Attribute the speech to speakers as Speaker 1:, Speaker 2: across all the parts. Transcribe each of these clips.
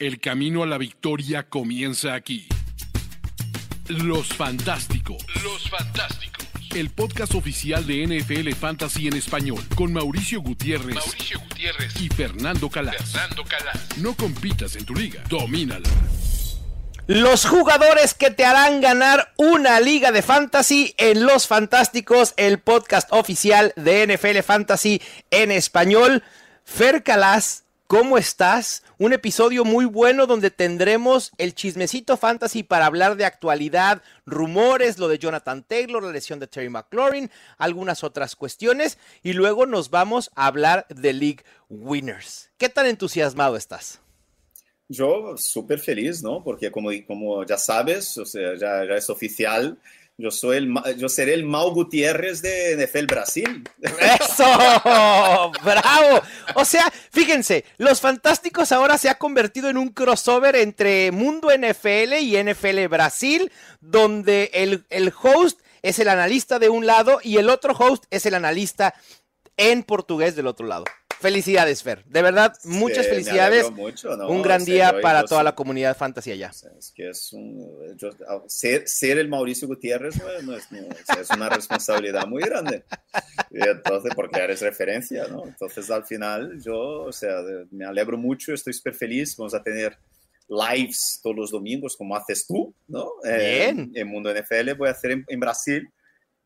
Speaker 1: El camino a la victoria comienza aquí. Los Fantásticos. Los Fantásticos. El podcast oficial de NFL Fantasy en español con Mauricio Gutiérrez, Mauricio Gutiérrez y Fernando Calas. Fernando Calas. No compitas en tu liga, domínala.
Speaker 2: Los jugadores que te harán ganar una liga de fantasy en Los Fantásticos, el podcast oficial de NFL Fantasy en español. Fer Calas, ¿Cómo estás? Un episodio muy bueno donde tendremos el chismecito fantasy para hablar de actualidad, rumores, lo de Jonathan Taylor, la lesión de Terry McLaurin, algunas otras cuestiones y luego nos vamos a hablar de League Winners. ¿Qué tan entusiasmado estás?
Speaker 3: Yo súper feliz, ¿no? Porque como, como ya sabes, o sea, ya, ya es oficial, yo, soy el, yo seré el Mau Gutiérrez de NFL Brasil.
Speaker 2: ¡Eso! ¡Bravo! O sea, fíjense, Los Fantásticos ahora se ha convertido en un crossover entre Mundo NFL y NFL Brasil, donde el, el host es el analista de un lado y el otro host es el analista en portugués del otro lado. Felicidades, Fer. De verdad, muchas felicidades. Un gran día para toda la comunidad fantasy allá.
Speaker 3: Es que es un, ser, el Mauricio Gutiérrez no es, es, una responsabilidad muy grande. Y entonces, porque eres referencia, ¿no? Entonces, al final, yo, o sea, me alegro mucho, estoy súper feliz. Vamos a tener lives todos los domingos, como haces tú, ¿no?
Speaker 2: Bien.
Speaker 3: en Mundo NFL, voy a hacer en, en Brasil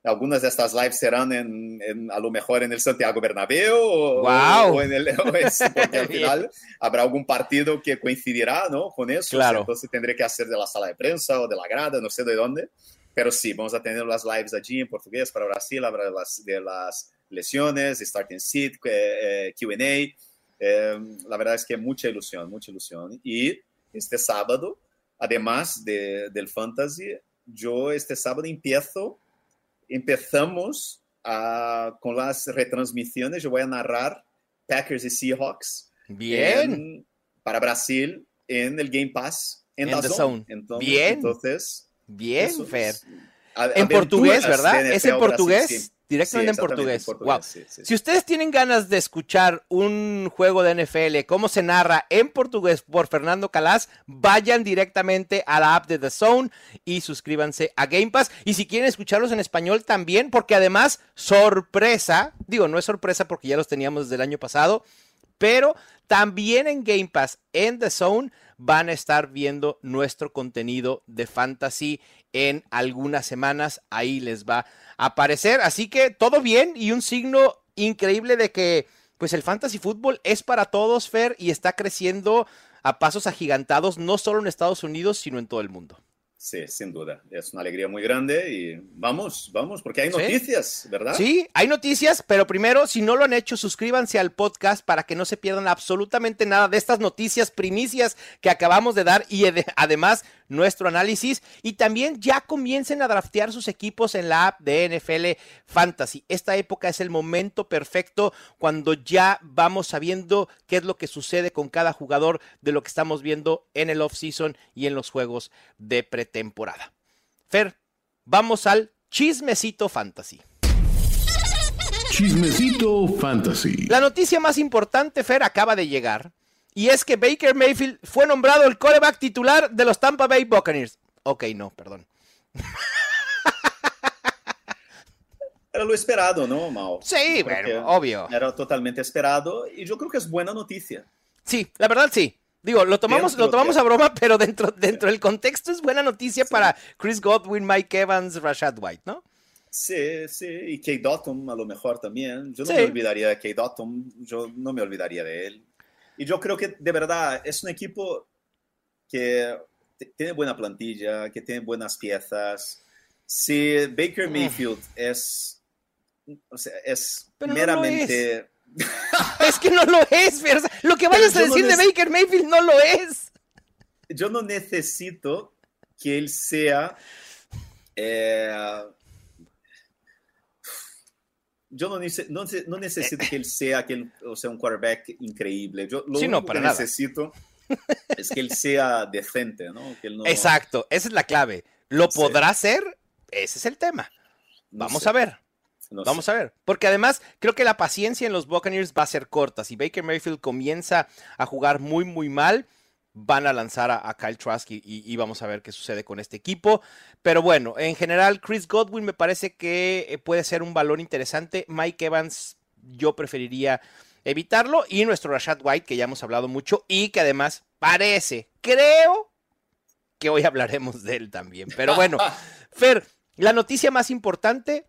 Speaker 3: algunas de estas lives serán en, a lo mejor en el Santiago Bernabéu
Speaker 2: o,
Speaker 3: en el porque al final habrá algún partido que coincidirá ¿no? con eso.
Speaker 2: Claro.
Speaker 3: entonces tendré que hacer de la sala de prensa o de la grada, no sé de dónde. Pero sí, vamos a tener las lives allí en portugués para Brasil, habrá las, de las lesiones, starting seat, eh, eh QA. Eh, la verdad es que mucha ilusión, mucha ilusión. Y este sábado, además de, del fantasy, yo este sábado empiezo empezamos uh, con las retransmisiones. Yo voy a narrar Packers y Seahawks.
Speaker 2: Bien.
Speaker 3: para Brasil en el Game Pass. En,
Speaker 2: la zone.
Speaker 3: Entonces,
Speaker 2: Bien.
Speaker 3: Entonces,
Speaker 2: Bien, Fer. en portugués, ¿verdad? ¿Es en portugués? Directamente en portugués. wow. si ustedes tienen ganas de escuchar un juego de NFL, cómo se narra en portugués por Fernando Calas, vayan directamente a la app de The Zone y suscríbanse a Game Pass. Y si quieren escucharlos en español también, porque además, sorpresa, digo, no es sorpresa porque ya los teníamos desde el año pasado, pero también en Game Pass, en The Zone, van a estar viendo nuestro contenido de fantasy en algunas semanas. Ahí les va a aparecer. Así que todo bien y un signo increíble de que pues el fantasy fútbol es para todos, Fer, y está creciendo a pasos agigantados, no solo en Estados Unidos, sino en todo el mundo.
Speaker 3: Sí, sin duda. Es una alegría muy grande y vamos, vamos, porque hay noticias, ¿verdad?
Speaker 2: Sí, hay noticias, pero primero, si no lo han hecho, suscríbanse al podcast para que no se pierdan absolutamente nada de estas noticias primicias que acabamos de dar y además nuestro análisis y también ya comiencen a draftear sus equipos en la app de NFL Fantasy. Esta época es el momento perfecto cuando ya vamos sabiendo qué es lo que sucede con cada jugador de lo que estamos viendo en el off-season y en los juegos de pretemporada. Fer, vamos al chismecito fantasy.
Speaker 1: Chismecito Fantasy.
Speaker 2: La noticia más importante, Fer, acaba de llegar y es que Baker Mayfield fue nombrado el coreback titular de los Tampa Bay Buccaneers. Ok, no, perdón.
Speaker 3: Era lo esperado, ¿no, Mao?
Speaker 2: Sí, bueno, obvio.
Speaker 3: Era totalmente esperado y yo creo que es buena noticia.
Speaker 2: Sí, la verdad sí. Digo, lo tomamos, lo tomamos a broma, pero dentro, dentro del contexto es buena noticia para Chris Godwin, Mike Evans, Rashad White, ¿no?
Speaker 3: Sí, sí, y Kate Dotton a lo mejor también. Yo no me olvidaría de Kate Dotton, yo no me olvidaría de él. Y yo creo que de verdad es un equipo que tiene buena plantilla, que tiene buenas piezas. Si Baker Mayfield es, o sea, es meramente...
Speaker 2: es. que no lo es, lo que vayas a decir de Baker Mayfield no lo es.
Speaker 3: Yo no necesito que él sea eh, yo no, no, necesito que él sea, aquel, o sea un quarterback increíble. Yo lo único que necesito es que él sea decente, ¿no?
Speaker 2: Exacto, esa es la clave. ¿Lo podrá hacer? Ese es el tema. Vamos a ver. Vamos a ver. Porque además creo que la paciencia en los Buccaneers va a ser corta. Si Baker Mayfield comienza a jugar muy, muy mal, van a lanzar a, Kyle Trask y, vamos a ver qué sucede con este equipo. Pero bueno, en general, Chris Godwin me parece que eh, puede ser un valor interesante. Mike Evans, yo preferiría evitarlo. Y nuestro Rashad White, que ya hemos hablado mucho y que además parece, creo que hoy hablaremos de él también. Pero bueno, Fer, la noticia más importante,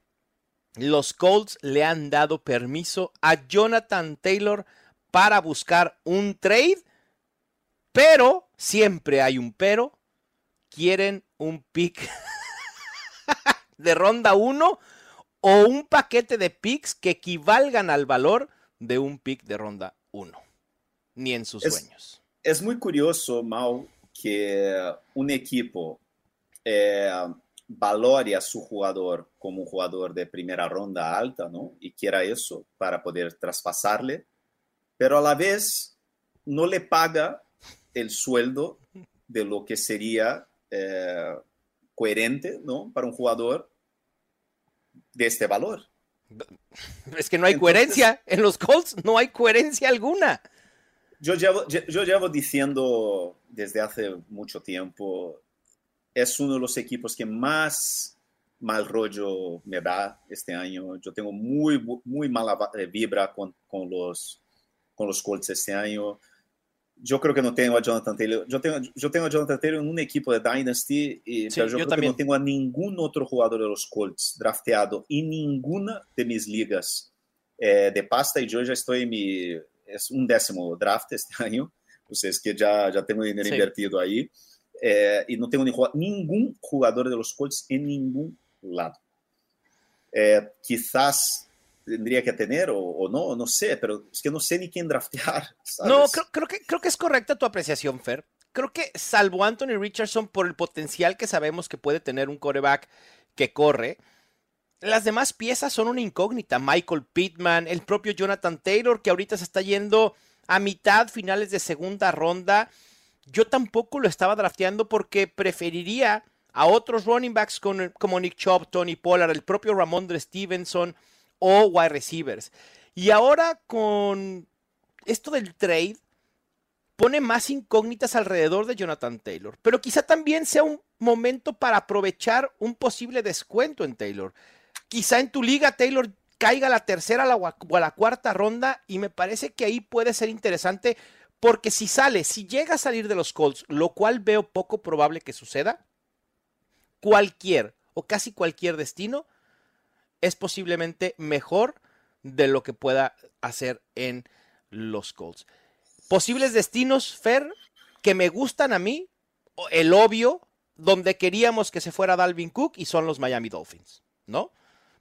Speaker 2: los Colts le han dado permiso a Jonathan Taylor para buscar un trade, pero siempre hay un pero. Quieren un pick de ronda 1 o un paquete de picks que equivalgan al valor de un pick de ronda 1. Ni en sus sueños.
Speaker 3: Es muy curioso, Mau, que un equipo eh, valore a su jugador como un jugador de primera ronda alta, ¿no? Y quiera eso para poder traspasarle, pero a la vez no le paga el sueldo de lo que sería eh, coherente, ¿no? Para un jugador de este valor.
Speaker 2: Es que no hay coherencia en los Colts, no hay coherencia alguna.
Speaker 3: Yo llevo, yo llevo diciendo desde hace mucho tiempo, es uno de los equipos que más mal rollo me da este año. Yo tengo muy, muy mala eh, vibra con, con, los, con los Colts este año. Yo creo que no tengo a Jonathan Taylor. Yo tengo, yo tengo a Jonathan Taylor en un equipo de Dynasty, y, pero yo, creo también. que no tengo a ningún otro jugador de los Colts drafteado en ninguna de mis ligas eh, de pasta. Y yo ya estoy en mi. Es un décimo draft este año. Pues que ya, ya tengo dinero sí. invertido ahí. Eh, y no tengo ni, ningún jugador de los Colts en ningún lado. Eh, quizás tendría que tener o, no, no sé, pero es que no sé ni quién draftear.
Speaker 2: No, creo, que, creo que es correcta tu apreciación, Fer. Creo que salvo Anthony Richardson por el potencial que sabemos que puede tener un coreback que corre, las demás piezas son una incógnita. Michael Pittman, el propio Jonathan Taylor, que ahorita se está yendo a mitad, finales de segunda ronda. Yo tampoco lo estaba drafteando porque preferiría a otros running backs como Nick Chubb, Tony Pollard, el propio Ramondre Stevenson o wide receivers. Y ahora con esto del trade, pone más incógnitas alrededor de Jonathan Taylor. Pero quizá también sea un momento para aprovechar un posible descuento en Taylor. Quizá en tu liga Taylor caiga a la tercera o a la cuarta ronda y me parece que ahí puede ser interesante porque si sale, si llega a salir de los Colts, lo cual veo poco probable que suceda, cualquier o casi cualquier destino es posiblemente mejor de lo que pueda hacer en los Colts. Posibles destinos, Fer, que me gustan a mí, el obvio, donde queríamos que se fuera Dalvin Cook y son los Miami Dolphins, ¿no?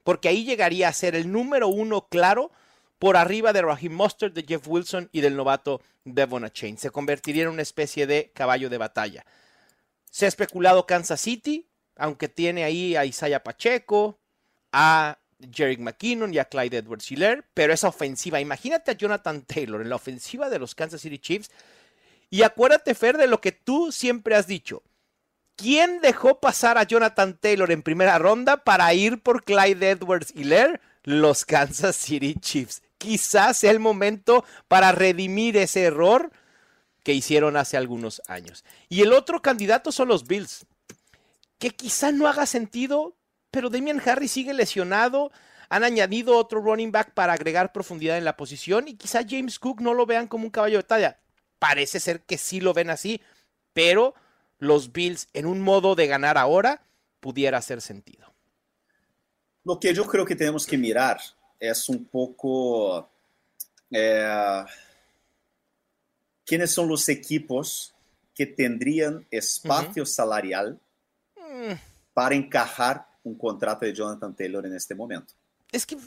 Speaker 2: Porque ahí llegaría a ser el número uno claro por arriba de Raheem Mustard, de Jeff Wilson y del novato Devon Chain. Se convertiría en una especie de caballo de batalla. Se ha especulado Kansas City, aunque tiene ahí a Isaiah Pacheco, a Jerick McKinnon y a Clyde Edwards Hiller, pero esa ofensiva, imagínate a Jonathan Taylor en la ofensiva de los Kansas City Chiefs. Y acuérdate, Fer, de lo que tú siempre has dicho. ¿Quién dejó pasar a Jonathan Taylor en primera ronda para ir por Clyde Edwards Hiller? Los Kansas City Chiefs quizás sea el momento para redimir ese error que hicieron hace algunos años. Y el otro candidato son los Bills, que quizá no haga sentido, pero Damian Harris sigue lesionado. Han añadido otro running back para agregar profundidad en la posición y quizá James Cook no lo vean como un caballo de talla. Parece ser que sí lo ven así, pero los Bills en un modo de ganar ahora pudiera hacer sentido.
Speaker 3: Lo que yo creo que tenemos que mirar es un poco eh, quiénes son los equipos que tendrían espacio salarial mm. para encajar un contrato de Jonathan Taylor en este momento.
Speaker 2: Es que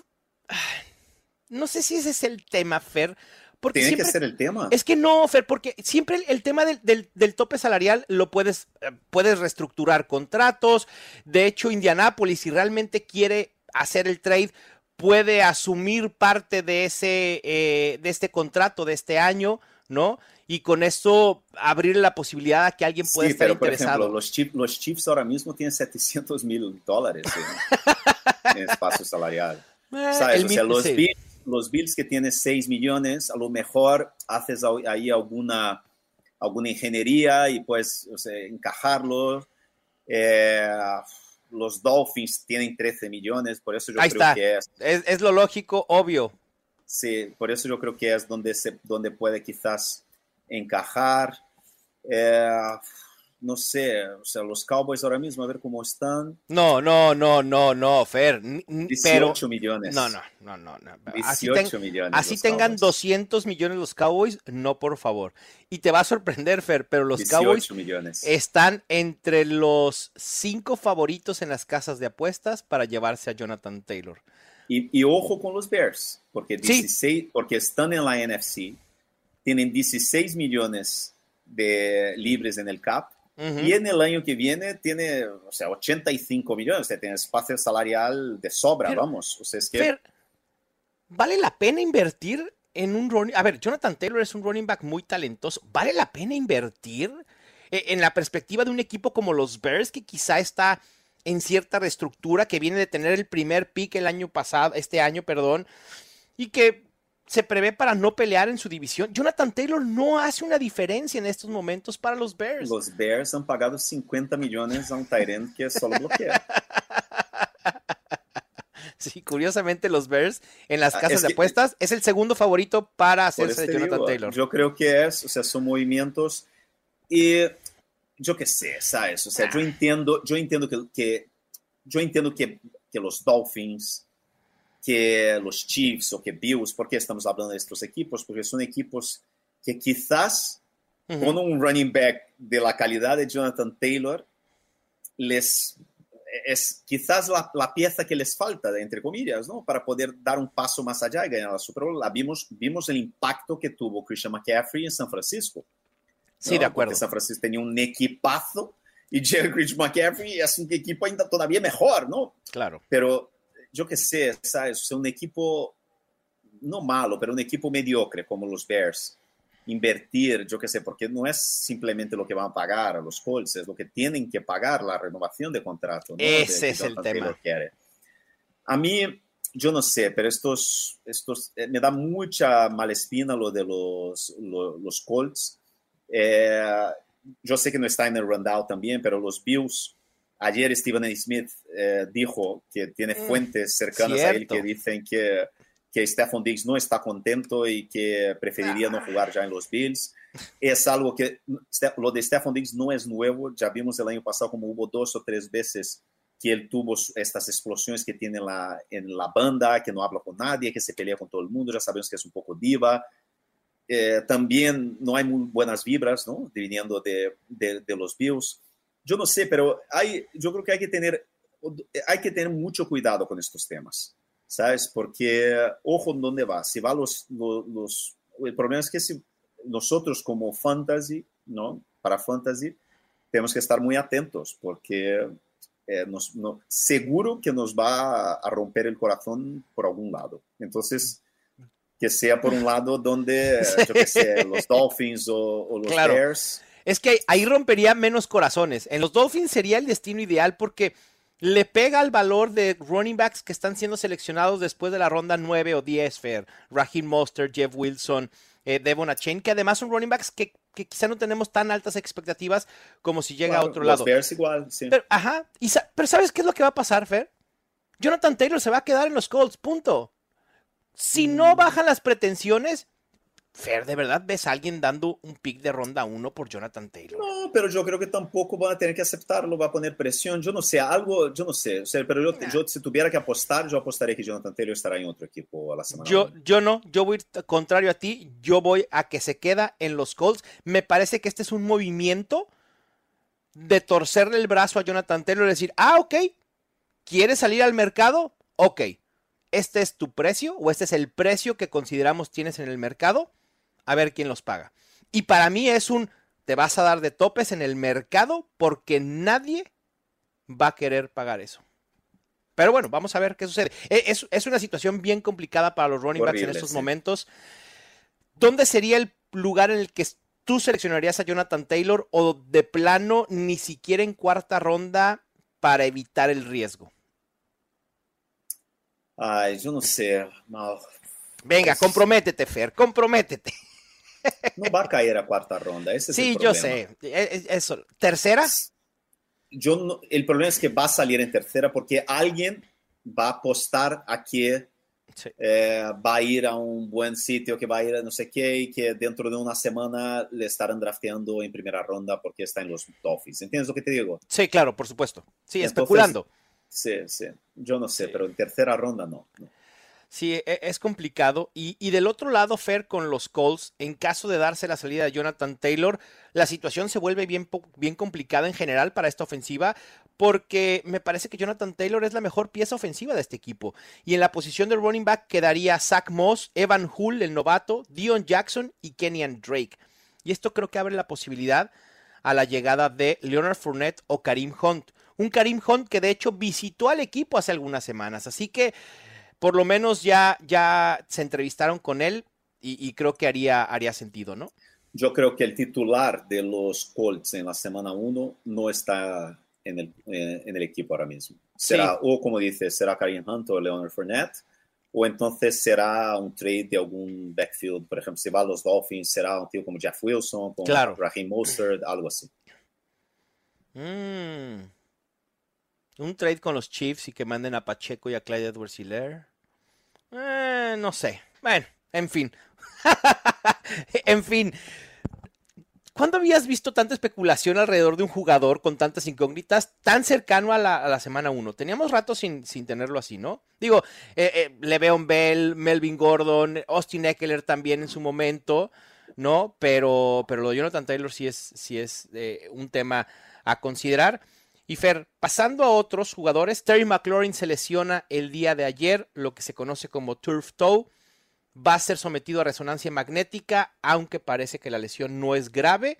Speaker 2: no sé si ese es el tema, Fer.
Speaker 3: Porque Tiene que ser el tema.
Speaker 2: Es que no, Fer, porque siempre el, tema del, del, tope salarial lo puedes, eh, puedes reestructurar contratos. De hecho, Indianápolis, si realmente quiere hacer el trade, puede asumir parte de, ese, eh, de este contrato de este año, ¿no? Y con eso abrir la posibilidad a que alguien pueda estar pero, por Ejemplo,
Speaker 3: los, Chiefs, los Chiefs ahora mismo tienen 700 mil dólares en, espacio salarial. Eh, ¿Sabes? O sea, los, Bills, los Bills que tienen 6 millones, a lo mejor haces ahí alguna alguna ingeniería y pues encajarlo. Eh, los Dolphins tienen 13 millones, por eso yo creo que
Speaker 2: es, es, lo lógico, obvio.
Speaker 3: Sí, por eso yo creo que es donde, se, donde puede quizás encajar. Eh, no sé, o sea, los Cowboys ahora mismo, a ver cómo están.
Speaker 2: No, no, no, no, no, Fer.
Speaker 3: 18 millones.
Speaker 2: No, no, no, no.
Speaker 3: 18 millones.
Speaker 2: Así tengan 200 millones los Cowboys, no, por favor. Y te va a sorprender, Fer, pero los Cowboys están entre los cinco favoritos en las casas de apuestas para llevarse a Jonathan Taylor.
Speaker 3: Y, ojo con los Bears, porque, 16, porque están en la NFC, tienen 16 millones de libres en el cap y en el año que viene tiene, o sea, 85 millones, o sea, tiene espacio salarial de sobra, vamos. O sea, es que...
Speaker 2: ¿Vale la pena invertir en un running? A ver, Jonathan Taylor es un running back muy talentoso. ¿Vale la pena invertir e, en la perspectiva de un equipo como los Bears que quizá está en cierta reestructura, que viene de tener el primer pick el año pasado, este año, perdón, y que se prevé para no pelear en su división. Jonathan Taylor no hace una diferencia en estos momentos para los Bears.
Speaker 3: Los Bears han pagado 50 millones a un Tyrant que solo bloquea.
Speaker 2: Sí, curiosamente los Bears en las ah, casas de apuestas es el segugo favorito para hacerse de Jonathan Taylor.
Speaker 3: Yo creo que es, o sea, son movimientos y yo qué sé, ¿sabes? O sea, yo ah. entiendo, yo entiendo que, que yo entiendo que, que los Dolphins que los Chiefs o que Bills, ¿por qué estamos hablando de estos equipos? Porque son equipos que quizás con un running back de la calidad de Jonathan Taylor, les es quizás la, la, pieza que les falta, entre comillas, ¿no? Para poder dar un paso más allá y ganar la Super Bowl. La vimos, vimos el impacto que tuvo Christian McCaffrey en San Francisco.
Speaker 2: Sí, de acuerdo.
Speaker 3: Porque San Francisco tenía un equipazo y Jerry Christian McCaffrey es un equipo ainda todavía mejor, ¿no?
Speaker 2: Claro.
Speaker 3: Pero yo qué sé, ¿sabes? un equipo, no malo, pero un equipo mediocre como los Bears. Invertir, yo qué sé, porque no es simplemente lo que van a pagar a los Colts, es lo que tienen que pagar la renovación de contrato.
Speaker 2: Ese es el tema.
Speaker 3: A mí, yo no sé, pero estos, estos eh, me da mucha malespina lo de los, los, Colts. Eh, yo sé que no está en el rundown también, pero los Bills Ayer Stephen A. Smith eh, dijo que tiene mm, fuentes cercanas a él que dicen que, que Stephon Diggs no está contento y que preferiría no jugar ya en los Bills. Es algo que lo de Stephon Diggs no es nuevo. Ya vimos el año pasado como hubo dos o tres veces que él tuvo estas explosiones que tiene la, en la banda, que no habla con nadie, que se pelea con todo el mundo. Ya sabemos que es un poco diva. Eh, también no hay muy buenas vibras, ¿no? Viniendo de, de, de los Bills yo no sé, pero hay, yo creo que hay que tener, hay que tener mucho cuidado con estos temas, ¿sabes? Porque, ojo, ¿dónde va? Si va los, los, el problema es que si nosotros como fantasy, ¿no? Para fantasy, tenemos que estar muy atentos porque eh, nos, no, seguro que nos va a romper el corazón por algún lado. Entonces, que sea por un lado donde, yo qué sé, los Dolphins o, los Bears
Speaker 2: es que ahí rompería menos corazones. En los Dolphins sería el destino ideal porque le pega al valor de running backs que están siendo seleccionados después de la ronda 9 o 10, Fair. Raheem Monster, Jeff Wilson, eh, Devon Achain, que además son running backs que, quizá no tenemos tan altas expectativas como si llega a otro lado.
Speaker 3: igual, sí.
Speaker 2: Pero, ajá, pero ¿sabes qué es lo que va a pasar, Fer? Jonathan Taylor se va a quedar en los Colts, punto. Si no mm. bajan las pretensiones, Fer, ¿de verdad ves a alguien dando un pick de ronda 1 por Jonathan Taylor?
Speaker 3: No, pero yo creo que tampoco van a tener que aceptarlo, va a poner presión. Yo no sé, algo, yo no sé. pero yo, si tuviera que apostar, yo apostaría que Jonathan Taylor estará en otro equipo a la semana.
Speaker 2: Yo, yo no, yo voy contrario a ti, yo voy a que se queda en los Colts. Me parece que este es un movimiento de torcerle el brazo a Jonathan Taylor y decir, ah, ok, ¿quieres salir al mercado? Ok, este es tu precio o este es el precio que consideramos tienes en el mercado a ver quién los paga. Y para mí es un, te vas a dar de topes en el mercado porque nadie va a querer pagar eso. Pero bueno, vamos a ver qué sucede. E, es, una situación bien complicada para los running backs en estos momentos. ¿Dónde sería el lugar en el que tú seleccionarías a Jonathan Taylor o de plano ni siquiera en cuarta ronda para evitar el riesgo?
Speaker 3: Ay, yo no sé.
Speaker 2: Venga, comprométete, Fer, comprométete.
Speaker 3: No va a caer a cuarta ronda. Ese
Speaker 2: sí, yo sé. E, e, eso. ¿Tercera?
Speaker 3: Yo el problema es que va a salir en tercera porque alguien va a apostar a que eh, va a ir a un buen sitio, que va a ir a no sé qué, y que dentro de una semana le estarán drafteando en primera ronda porque está en los Dolphins. ¿Entiendes lo que te digo?
Speaker 2: Sí, claro, por supuesto. Sí, especulando.
Speaker 3: Sí, sí. Yo no sé, pero en tercera ronda no.
Speaker 2: Sí, e, es complicado. Y, del otro lado, Fer, con los Colts, en caso de darse la salida de Jonathan Taylor, la situación se vuelve bien, bien complicada en general para esta ofensiva, porque me parece que Jonathan Taylor es la mejor pieza ofensiva de este equipo. Y en la posición de running back quedaría Zach Moss, Evan Hull, el novato, Dion Jackson y Kenyan Drake. Y esto creo que abre la posibilidad a la llegada de Leonard Fournette o Karim Hunt. Un Karim Hunt que de hecho visitó al equipo hace algunas semanas. Así que por lo menos ya, ya se entrevistaron con él y, creo que haría, haría sentido, ¿no?
Speaker 3: Yo creo que el titular de los Colts en la semana 1 no está en el, eh, en el, equipo ahora mismo. Será, o como dice, será Karim Hunt o Leonard Fournette, o entonces será un trade de algún backfield, por ejemplo, si va a los Dolphins, será un tío como Jeff Wilson, como claro. Raheem Mostert, algo así.
Speaker 2: Mm. Un trade con los Chiefs y que manden a Pacheco y a Clyde Edwards Hiller. Eh, no sé. Bueno, en fin. en fin. ¿Cuándo habías visto tanta especulación alrededor de un jugador con tantas incógnitas tan cercano a la, semana 1? Teníamos rato sin, sin, tenerlo así, ¿no? Digo, eh, eh, Le'Veon Bell, Melvin Gordon, Austin Eckler también en su momento, ¿no? Pero, pero lo de Jonathan Taylor sí es, sí es un tema a considerar. Y Fer, pasando a otros jugadores, Terry McLaurin se lesiona el día de ayer, lo que se conoce como turf toe. Va a ser sometido a resonancia magnética, aunque parece que la lesión no es grave.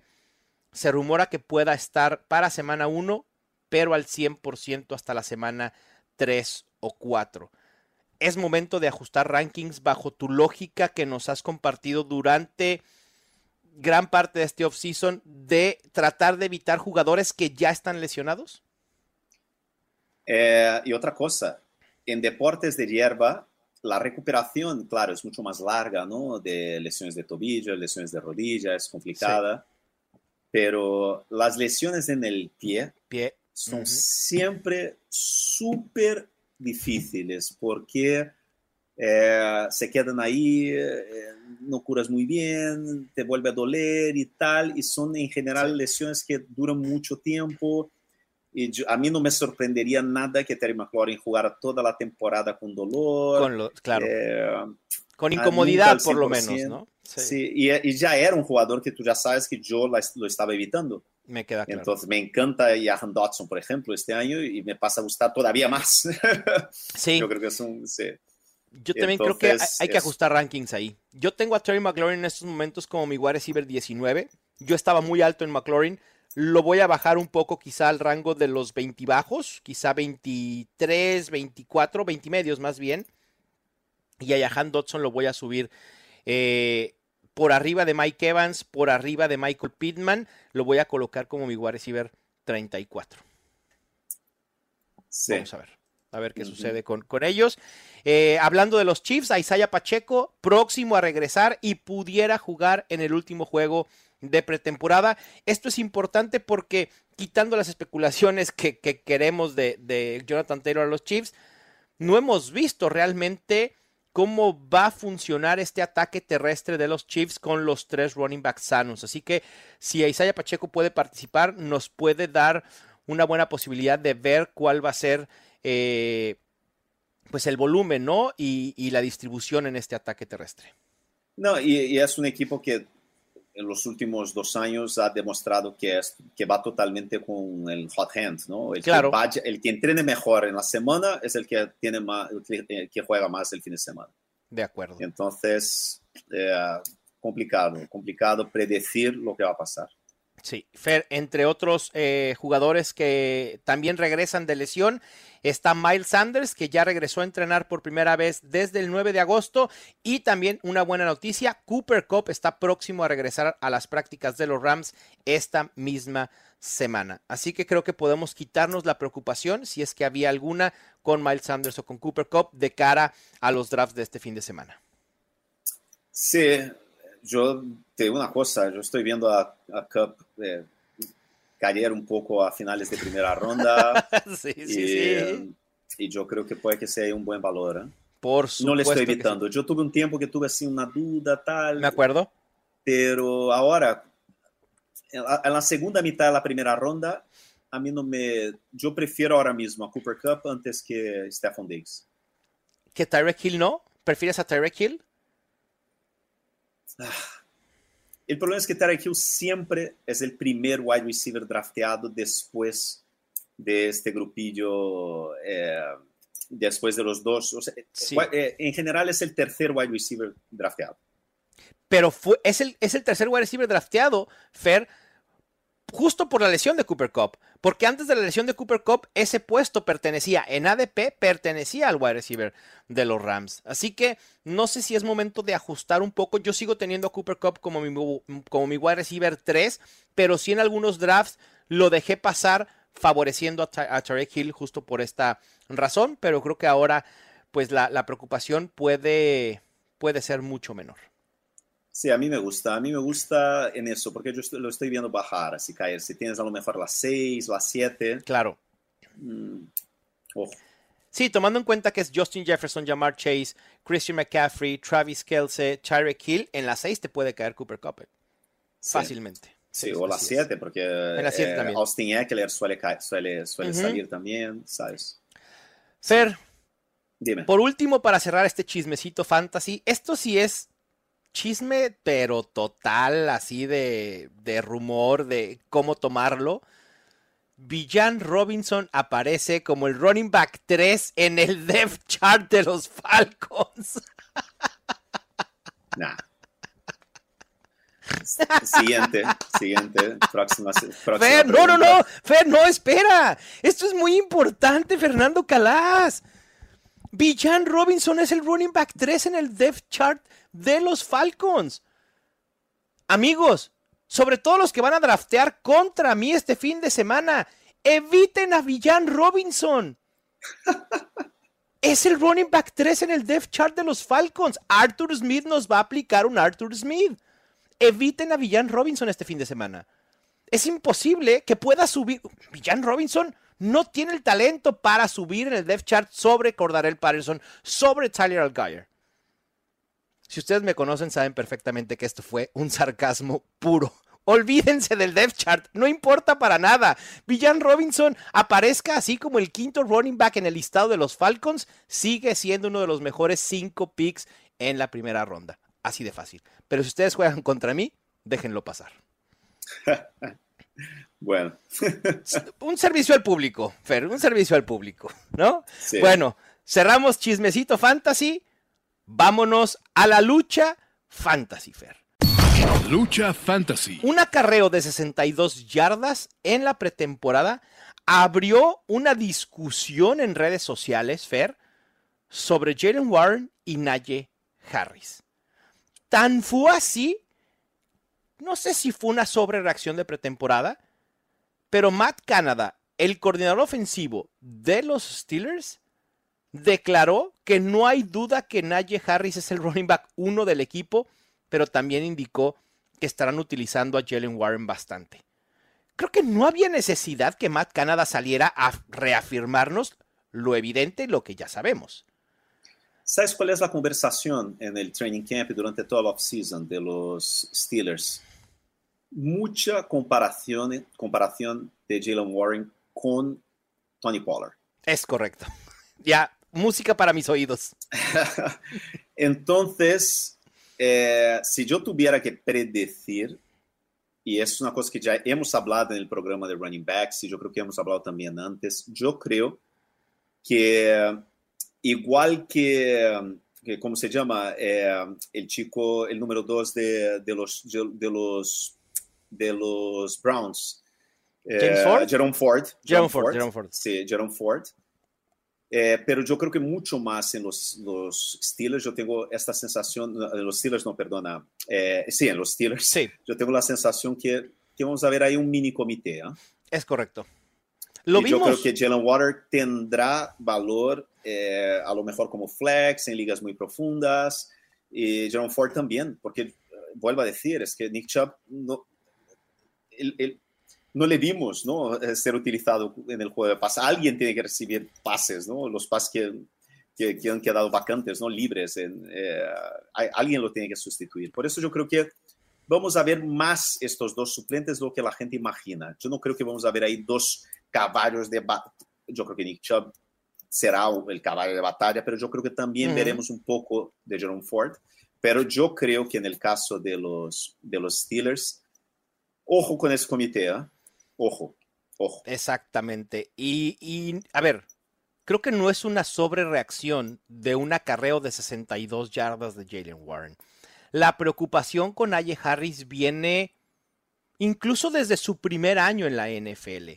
Speaker 2: Se rumora que pueda estar para semana 1, pero al 100% hasta la semana 3 o 4. Es momento de ajustar rankings bajo tu lógica que nos has compartido durante gran parte de este offseason de tratar de evitar jugadores que ya están lesionados?
Speaker 3: Eh, y otra cosa, en deportes de hierba, la recuperación, claro, es mucho más larga, ¿no? De lesiones de tobillo, lesiones de rodilla, es complicada. Pero las lesiones en el pie,
Speaker 2: pie.
Speaker 3: son siempre súper difíciles porque eh, se quedan ahí, eh, no curas muy bien, te vuelve a doler y tal, y son en general lesiones que duran mucho tiempo. Y a mí no me sorprendería nada que Terry McLaurin jugara toda la temporada con dolor.
Speaker 2: Con claro. Eh, con incomodidad, por lo menos, ¿no?
Speaker 3: Sí, y, ya era un jugador que tú ya sabes que yo lo estaba evitando.
Speaker 2: Me queda claro.
Speaker 3: Entonces me encanta Jahan Dodson, por ejemplo, este año y me pasa a gustar todavía más.
Speaker 2: Sí.
Speaker 3: Yo creo que es un... Sí.
Speaker 2: Yo también creo que hay, que ajustar rankings ahí. Yo tengo a Terry McLaurin en estos momentos como mi wide receiver 19. Yo estaba muy alto en McLaurin. Lo voy a bajar un poco quizá al rango de los 20 bajos, quizá 23, 24, 20 medios más bien. Y a Jahan Dodson lo voy a subir eh, por arriba de Mike Evans, por arriba de Michael Pittman. Lo voy a colocar como mi wide receiver 34. Vamos a ver a ver qué sucede con, con ellos. Eh, hablando de los Chiefs, Isaiah Pacheco, próximo a regresar y pudiera jugar en el último juego de pretemporada. Esto es importante porque quitando las especulaciones que, queremos de, de, Jonathan Taylor a los Chiefs, no hemos visto realmente cómo va a funcionar este ataque terrestre de los Chiefs con los tres running backs sanos. Así que si Isaiah Pacheco puede participar, nos puede dar una buena posibilidad de ver cuál va a ser eh, pues el volumen, ¿no? Y, la distribución en este ataque terrestre.
Speaker 3: No, y, es un equipo que en los últimos dos años ha demostrado que, es, que va totalmente con el hot hand, ¿no? El,
Speaker 2: claro.
Speaker 3: que el que entrene mejor en la semana es el que, tiene más, el que, juega más el fin de semana.
Speaker 2: De acuerdo.
Speaker 3: Entonces, eh, complicado, complicado predecir lo que va a pasar.
Speaker 2: Sí, Fer, entre otros eh, jugadores que también regresan de lesión, está Miles Sanders, que ya regresó a entrenar por primera vez desde el 9 de agosto, y también una buena noticia, Cooper Cup está próximo a regresar a las prácticas de los Rams esta misma semana. Así que creo que podemos quitarnos la preocupación, si es que había alguna, con Miles Sanders o con Cooper Cup de cara a los drafts de este fin de semana.
Speaker 3: Sí, yo te digo una cosa, yo estoy viendo a, a Cup eh, caer un poco a finales de primera ronda.
Speaker 2: sí, sí, sí.
Speaker 3: Y yo creo que puede que sea un buen valor. ¿eh?
Speaker 2: Por supuesto.
Speaker 3: No le estoy evitando. Yo tuve un tiempo que tuve así una duda, tal.
Speaker 2: Me acuerdo.
Speaker 3: Pero ahora, en la, en la segunda mitad de la primera ronda, a mí no me. Yo prefiero ahora mismo a Cooper Cup antes que Stephon Diggs.
Speaker 2: ¿Que Tyreek Hill no? ¿Prefieres a Tyreek Hill?
Speaker 3: Ah, el problema es que Tyreek Hill siempre es el primer wide receiver drafteado después de este grupillo, eh, después de los dos. O sea,
Speaker 2: Sí.
Speaker 3: eh, en general es el tercer wide receiver drafteado.
Speaker 2: Pero fue, es, el, es el tercer wide receiver drafteado, Fer, justo por la lesión de Cooper Cup. Porque antes de la lesión de Cooper Cup, ese puesto pertenecía, en ADP, pertenecía al wide receiver de los Rams. Así que no sé si es momento de ajustar un poco. Yo sigo teniendo a Cooper Cup como mi, como mi wide receiver 3, pero sí en algunos drafts lo dejé pasar favoreciendo a, a Tarek Hill justo por esta razón. Pero creo que ahora, pues la, la preocupación puede, puede ser mucho menor.
Speaker 3: Sí, a mí me gusta, a mí me gusta en eso, porque yo lo estoy viendo bajar, así caer. Si tienes a lo mejor las 6, las 7,
Speaker 2: Claro.
Speaker 3: mm, ojo.
Speaker 2: Sí, tomando en cuenta que es Justin Jefferson, Jamar Chase, Christian McCaffrey, Travis Kelce, Tyreek Hill, en la 6 te puede caer Cooper Cup. eh,
Speaker 3: Sí.
Speaker 2: Fácilmente.
Speaker 3: Sí, o las
Speaker 2: así es.
Speaker 3: 7, porque
Speaker 2: la siete
Speaker 3: eh. Austin Eckler suele, suele, suele
Speaker 2: Ujú.
Speaker 3: salir también, ¿sabes?
Speaker 2: Fer,
Speaker 3: Dime.
Speaker 2: por último, para cerrar este chismecito fantasy, esto sí es chisme, pero total, así de, de rumor, de cómo tomarlo. Villan Robinson aparece como el running back 3 en el depth chart de los Falcons.
Speaker 3: Nah. Siguiente, siguiente, próxima. próxima
Speaker 2: Fer, no, no, no, Fer, no, espera. Esto es muy importante, Fernando Calas. Villan Robinson es el running back 3 en el depth chart de los Falcons. Amigos, sobre todo los que van a draftear contra mí este fin de semana, eviten a Villan Robinson. Es el running back 3 en el depth chart de los Falcons. Arthur Smith nos va a aplicar un Arthur Smith. Eviten a Villan Robinson este fin de semana. Es imposible que pueda subir. Villan Robinson no tiene el talento para subir en el depth chart sobre Cordarel Patterson, sobre Tyler Algier. Si ustedes me conocen, saben perfectamente que esto fue un sarcasmo puro. Olvídense del depth chart, no importa para nada. Villan Robinson aparezca así como el quinto running back en el listado de los Falcons, sigue siendo uno de los mejores cinco picks en la primera ronda. Así de fácil. Pero si ustedes juegan contra mí, déjenlo pasar.
Speaker 3: Bueno,
Speaker 2: Un servicio al público, Fer, un servicio al público, ¿no?
Speaker 3: sí.
Speaker 2: Bueno, cerramos chismecito fantasy. Vámonos a la lucha fantasy, Fer.
Speaker 1: Lucha Fantasy.
Speaker 2: Un acarreo de 62 yardas en la pretemporada abrió una discusión en redes sociales, Fer, sobre Jalen Warren y Najee Harris. Tan fue así, no sé si fue una sobrereacción de pretemporada, pero Matt Canada, el coordinador ofensivo de los Steelers, declaró que no hay duda que Najee Harris es el running back uno del equipo, pero también indicó que estarán utilizando a Jalen Warren bastante. Creo que no había necesidad que Matt Canada saliera a reafirmarnos lo evidente lo que ya sabemos.
Speaker 3: ¿Sabes cuál es la conversación en el training camp durante toda la offseason de los Steelers? Mucha comparación, comparación de Jalen Warren con Tony Pollard.
Speaker 2: Es correcto. Ya, música para mis oídos.
Speaker 3: Entonces, eh, si yo tuviera que predecir, y es una cosa que ya hemos hablado en el programa de running backs, y yo creo que hemos hablado también antes, yo creo que igual que, que ¿cómo se llama? Eh, el chico, el número dos de, de, los, de, los, de los Browns.
Speaker 2: James Ford?
Speaker 3: Jerome Ford.
Speaker 2: Jerome Ford, Jerome Ford.
Speaker 3: Sí, Jerome Ford. Eh, pero yo creo que mucho más en los, los Steelers, yo tengo esta sensación, en los Steelers no, perdona, eh, sí, en los Steelers,
Speaker 2: Sí,
Speaker 3: yo tengo la sensación que, que vamos a ver ahí un mini comité. ¿ah?
Speaker 2: es correcto. Lo
Speaker 3: y yo
Speaker 2: vimos.
Speaker 3: creo que Jalen Water tendrá valor, eh, a lo mejor como flex, en ligas muy profundas, y Jerome Ford también, porque vuelvo a decir, es que Nick Chubb no, no le vimos ¿no? ser utilizado en el juego de pase. Alguien tiene que recibir pases, ¿no? los pases que, que, han quedado vacantes, ¿no? libres. En, eh, alguien lo tiene que sustituir. Por eso yo creo que vamos a ver más estos dos suplentes de lo que la gente imagina. Yo no creo que vamos a ver ahí dos caballos de batalla. Yo creo que Nick Chubb será el caballo de batalla, pero yo creo que también veremos un poco de Jerome Ford. Pero yo creo que en el caso de los, de los Steelers, ojo con ese comité, ¿eh? ojo, ojo.
Speaker 2: Exactamente. Y, a ver, creo que no es una sobrereacción de un acarreo de 62 yardas de Jalen Warren. La preocupación con Aye Harris viene incluso desde su primer año en la NFL,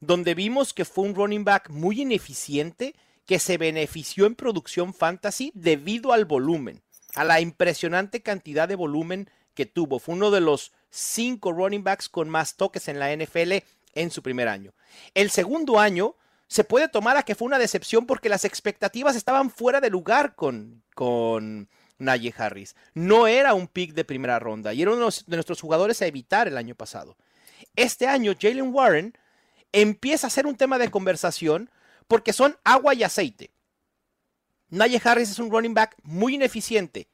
Speaker 2: donde vimos que fue un running back muy ineficiente que se benefició en producción fantasy debido al volumen, a la impresionante cantidad de volumen que tuvo. Fue uno de los cinco running backs con más toques en la NFL en su primer año. El segundo año se puede tomar a que fue una decepción porque las expectativas estaban fuera de lugar con, con Harris. No era un pick de primera ronda y era uno de nuestros jugadores a evitar el año pasado. Este año Jalen Warren empieza a ser un tema de conversación porque son agua y aceite. Najee Harris es un running back muy ineficiente.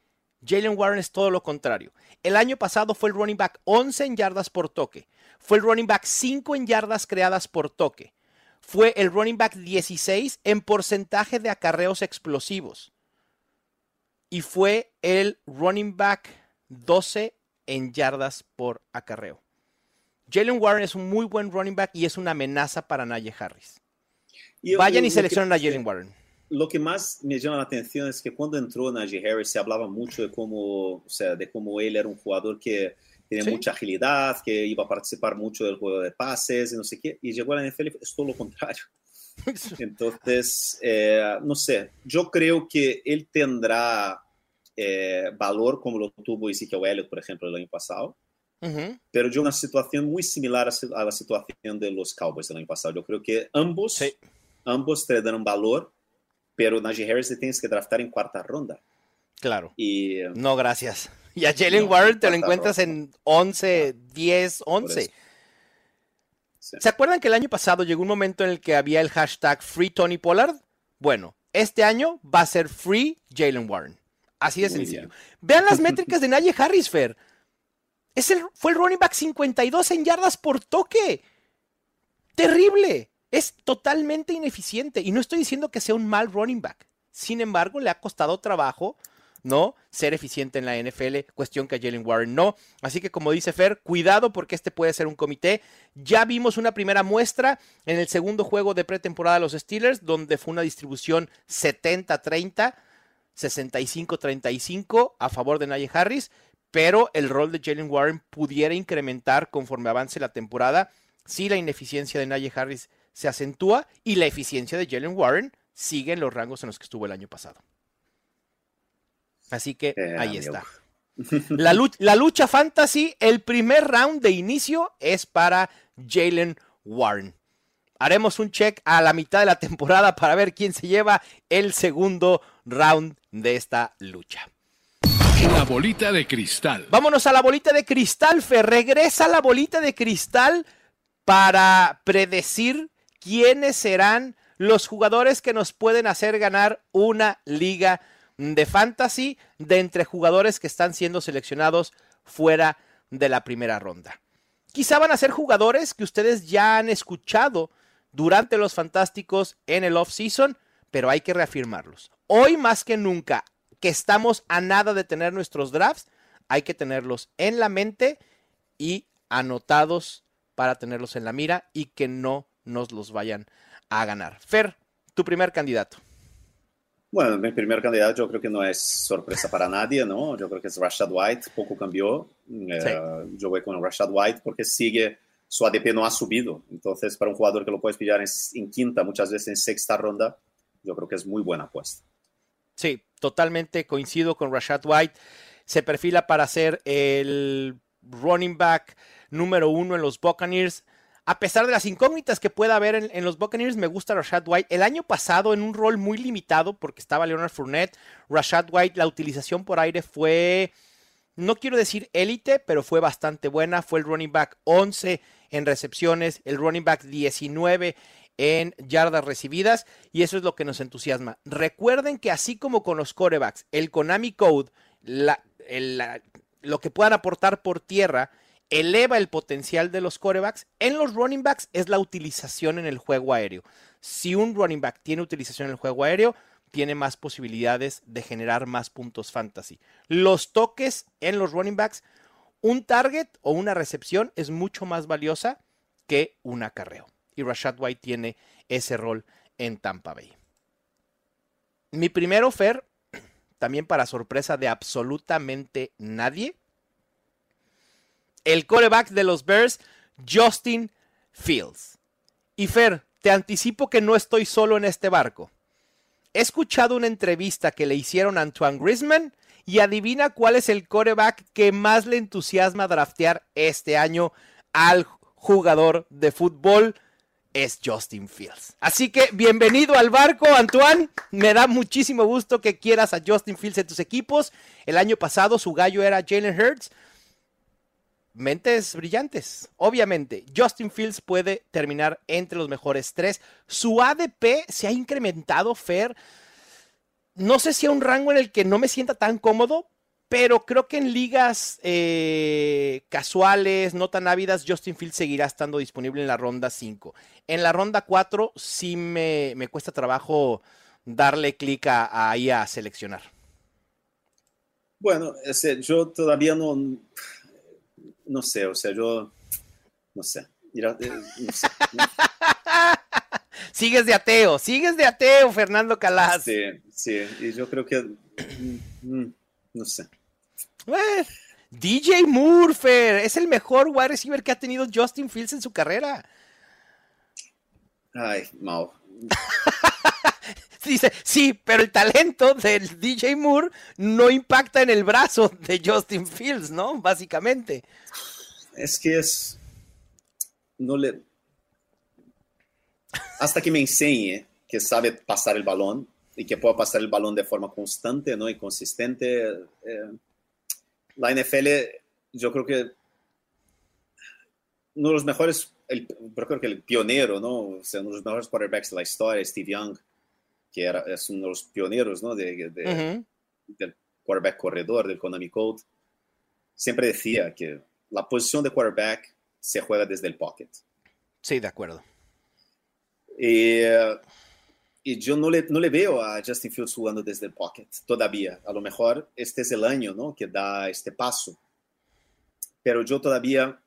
Speaker 2: Jalen Warren es todo lo contrario. El año pasado fue el running back 11 en yardas por toque. Fue el running back 5 en yardas creadas por toque. Fue el running back 16 en porcentaje de acarreos explosivos y fue el running back 12 en yardas por acarreo. Jalen Warren es un muy buen running back y es una amenaza para Najee Harris. Vayan y seleccionen a Jalen Warren.
Speaker 3: Lo que más me llama la atención es que cuando entró Najee Harris se hablaba mucho de cómo, o sea, de cómo él era un jugador que tenía mucha agilidad, que iba a participar mucho del juego de pases y no sé qué, y llegó a la NFL es todo lo contrario. Entonces, eh, no sé, yo creo que él tendrá eh, valor como lo tuvo Ezekiel Elliott, por ejemplo, el año pasado, pero de una situación muy similar a la situación de los Cowboys del año pasado. Yo creo que ambos, ambos te dan valor, pero Najee Harris te tienes que draftar en cuarta ronda.
Speaker 2: Claro. Y, no, gracias. Y a Jalen Warren te lo encuentras en 11, 10, 11. ¿Se acuerdan que el año pasado llegó un momento en el que había el hashtag Free Tony Pollard? Bueno, este año va a ser Free Jalen Warren. Así de sencillo. Vean las métricas de Najee Harris, Fer. Es el, fue el running back 52 en yardas por toque. Terrible. Es totalmente ineficiente. Y no estoy diciendo que sea un mal running back. Sin embargo, le ha costado trabajo ¿no? Ser eficiente en la NFL, cuestión que a Jalen Warren no. Así que como dice Fer, cuidado porque este puede ser un comité. Ya vimos una primera muestra en el segundo juego de pretemporada de los Steelers, donde fue una distribución 70-30, 65-35 a favor de Najee Harris, pero el rol de Jalen Warren pudiera incrementar conforme avance la temporada si la ineficiencia de Najee Harris se acentúa y la eficiencia de Jalen Warren sigue en los rangos en los que estuvo el año pasado. Así que eh, ahí está. La lucha, fantasy, el primer round de inicio es para Jalen Warren. Haremos un check a la mitad de la temporada para ver quién se lleva el segundo round de esta lucha.
Speaker 1: La bolita de cristal.
Speaker 2: Vámonos a la bolita de cristal, Fe. Regresa la bolita de cristal para predecir quiénes serán los jugadores que nos pueden hacer ganar una liga de fantasy de entre jugadores que están siendo seleccionados fuera de la primera ronda. Quizá van a ser jugadores que ustedes ya han escuchado durante los fantásticos en el off-season, pero hay que reafirmarlos. Hoy más que nunca que estamos a nada de tener nuestros drafts, hay que tenerlos en la mente y anotados para tenerlos en la mira y que no nos los vayan a ganar. Fer, tu primer candidato.
Speaker 3: Bueno, mi primer candidato yo creo que no es sorpresa para nadie, ¿no? Yo creo que es Rashad White, poco cambió. Eh, yo voy con Rashad White porque sigue, su ADP no ha subido. Entonces, para un jugador que lo puedes pillar en, quinta, muchas veces en sexta ronda, yo creo que es muy buena apuesta.
Speaker 2: Sí, totalmente coincido con Rashad White. Se perfila para ser el running back número uno en los Buccaneers a pesar de las incógnitas que pueda haber en, los Buccaneers, me gusta Rashad White. El año pasado, en un rol muy limitado, porque estaba Leonard Fournette, Rashad White, la utilización por aire fue no quiero decir élite, pero fue bastante buena. Fue el running back 11 en recepciones, el running back 19 en yardas recibidas y eso es lo que nos entusiasma. Recuerden que así como con los corebacks, el Konami Code, lo que puedan aportar por tierra, eleva el potencial de los corebacks. En los running backs es la utilización en el juego aéreo. Si un running back tiene utilización en el juego aéreo, tiene más posibilidades de generar más puntos fantasy. Los toques en los running backs, un target o una recepción es mucho más valiosa que un acarreo. Y Rashad White tiene ese rol en Tampa Bay. Mi primer offer, también para sorpresa de absolutamente nadie, el coreback de los Bears, Justin Fields. Y Fer, te anticipo que no estoy solo en este barco. He escuchado una entrevista que le hicieron a Antoine Grisman y adivina cuál es el coreback que más le entusiasma draftear este año al jugador de fútbol. Es Justin Fields. Así que bienvenido al barco, Antoine. Me da muchísimo gusto que quieras a Justin Fields en tus equipos. El año pasado su gallo era Jalen Hurts mentes brillantes. Obviamente, Justin Fields puede terminar entre los mejores tres. Su ADP se ha incrementado, Fer. No sé si a un rango en el que no me sienta tan cómodo, pero creo que en ligas eh, casuales, no tan ávidas, Justin Fields seguirá estando disponible en la ronda 5. En la ronda 4 sí me, cuesta trabajo darle clic ahí a seleccionar.
Speaker 3: Bueno, yo todavía no, no sé, o sea, yo, no sé. Eh,
Speaker 2: sigues de ateo, sigues de ateo, Fernando Calas.
Speaker 3: Sí, sí, y yo creo que, mm, mm, no sé.
Speaker 2: DJ Murphy es el mejor wide receiver que ha tenido Justin Fields en su carrera.
Speaker 3: Ay, Mau.
Speaker 2: Dice, sí, pero el talento del DJ Moore no impacta en el brazo de Justin Fields, ¿no? Básicamente.
Speaker 3: Es que es. No le. Hasta que me enseñe que sabe pasar el balón y que pueda pasar el balón de forma constante ¿no? y consistente. Eh, la NFL, yo creo que uno de los mejores, el, creo que el pionero, ¿no? uno de los mejores quarterbacks de la historia, Steve Young, que era, es uno de los pioneros ¿no? de, del quarterback corredor del Konami Code, siempre decía que la posición de quarterback se juega desde el pocket.
Speaker 2: Sí, de acuerdo.
Speaker 3: Y, y yo no le, no le, veo a Justin Fields jugando desde el pocket todavía. A lo mejor este es el año ¿no? que da este paso. Pero yo todavía,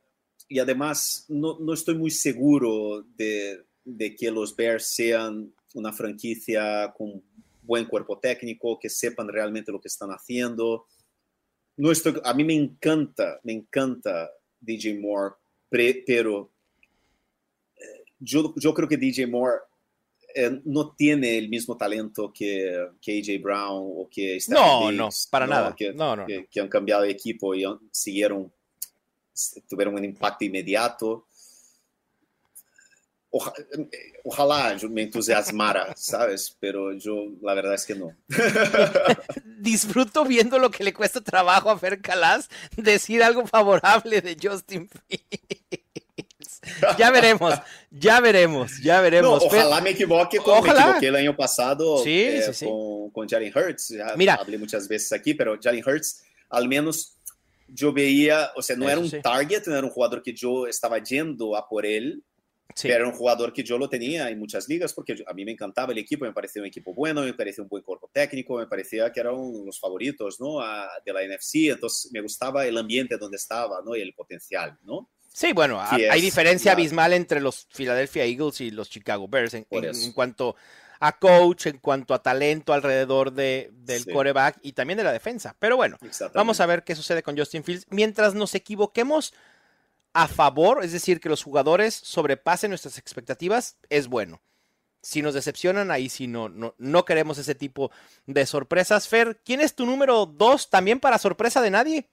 Speaker 3: y además no, no estoy muy seguro de, de que los Bears sean una franquicia con buen cuerpo técnico, que sepan realmente lo que están haciendo. No estoy, a mí me encanta, me encanta DJ Moore, pero eh, yo, yo creo que DJ Moore eh, no tiene el mismo talento que, que AJ Brown o que
Speaker 2: No, no, para nada.
Speaker 3: Que,
Speaker 2: no, no,
Speaker 3: que, que, han cambiado de equipo y siguieron, tuvieron un impacto inmediato ojalá me entusiasmara, ¿sabes? Pero yo la verdad es que no.
Speaker 2: Disfruto viendo lo que le cuesta trabajo a Fer Calas decir algo favorable de Justin Fields. Ya veremos, ya veremos, ya veremos.
Speaker 3: ojalá me equivoque como me equivoqué el año pasado eh, con, con Jalen Hurts. Ya Mira, hablé muchas veces aquí, pero Jalen Hurts, al menos yo veía, o sea, no era un target, no era un jugador que yo estaba yendo a por él, era un jugador que yo lo tenía en muchas ligas porque a mí me encantaba el equipo, me parecía un equipo bueno, me parecía un buen cuerpo técnico, me parecía que eran los favoritos ¿no? de la NFC, entonces me gustaba el ambiente donde estaba ¿no? y el potencial. ¿no?
Speaker 2: Sí, bueno, hay diferencia abismal entre los Philadelphia Eagles y los Chicago Bears en, cuanto a coach, en cuanto a talento alrededor de, del coreback y también de la defensa. Pero bueno, vamos a ver qué sucede con Justin Fields. Mientras nos equivoquemos a favor, es decir, que los jugadores sobrepasen nuestras expectativas, es bueno. Si nos decepcionan, ahí sí no, no, no queremos ese tipo de sorpresas. Fer, ¿quién es tu número dos también para sorpresa de nadie?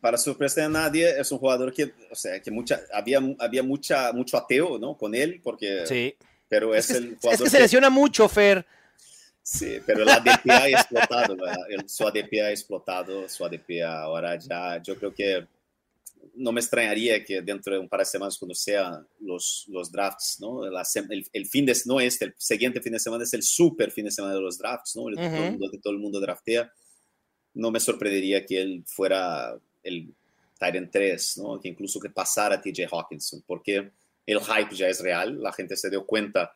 Speaker 3: Para sorpresa de nadie, es un jugador que, o sea, que mucha, había, había mucha, mucho ateo, ¿no? Con él, porque...
Speaker 2: Sí.
Speaker 3: Pero es, el jugador
Speaker 2: Es que se lesiona mucho, Fer.
Speaker 3: Sí, pero el ADP ha explotado, el, su ADP ha explotado, su ADP ahora ya, yo creo que no me extrañaría que dentro de un par de semanas, cuando sean los, los drafts, ¿no? el, fin de, no este, el siguiente fin de semana es el super fin de semana de los drafts, ¿no? todo, el mundo, todo el mundo draftea. No me sorprendería que él fuera el Tyrant 3, ¿no? Que incluso que pasara a TJ Hawkinson, porque el hype ya es real, la gente se dio cuenta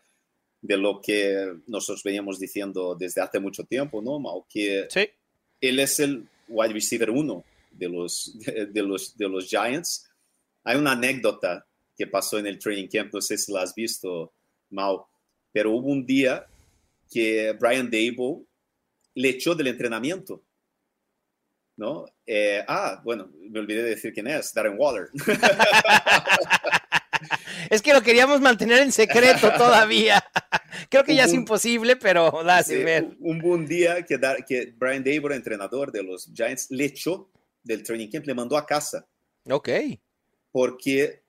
Speaker 3: de lo que nosotros veníamos diciendo desde hace mucho tiempo, ¿no, Mau? Que él es el wide receiver uno de los, de, los, de los Giants. Hay una anécdota que pasó en el training camp, no sé si la has visto, Mau, pero hubo un día que Brian Dable le echó del entrenamiento. ¿No? Eh, ah, bueno, me olvidé de decir quién es, Darren Waller.
Speaker 2: es que lo queríamos mantener en secreto todavía. Creo que ya es imposible, pero da sí, ver.
Speaker 3: Un buen día que, que Brian Dable, entrenador de los Giants, le echó del training camp, le mandó a casa.
Speaker 2: Ok.
Speaker 3: Porque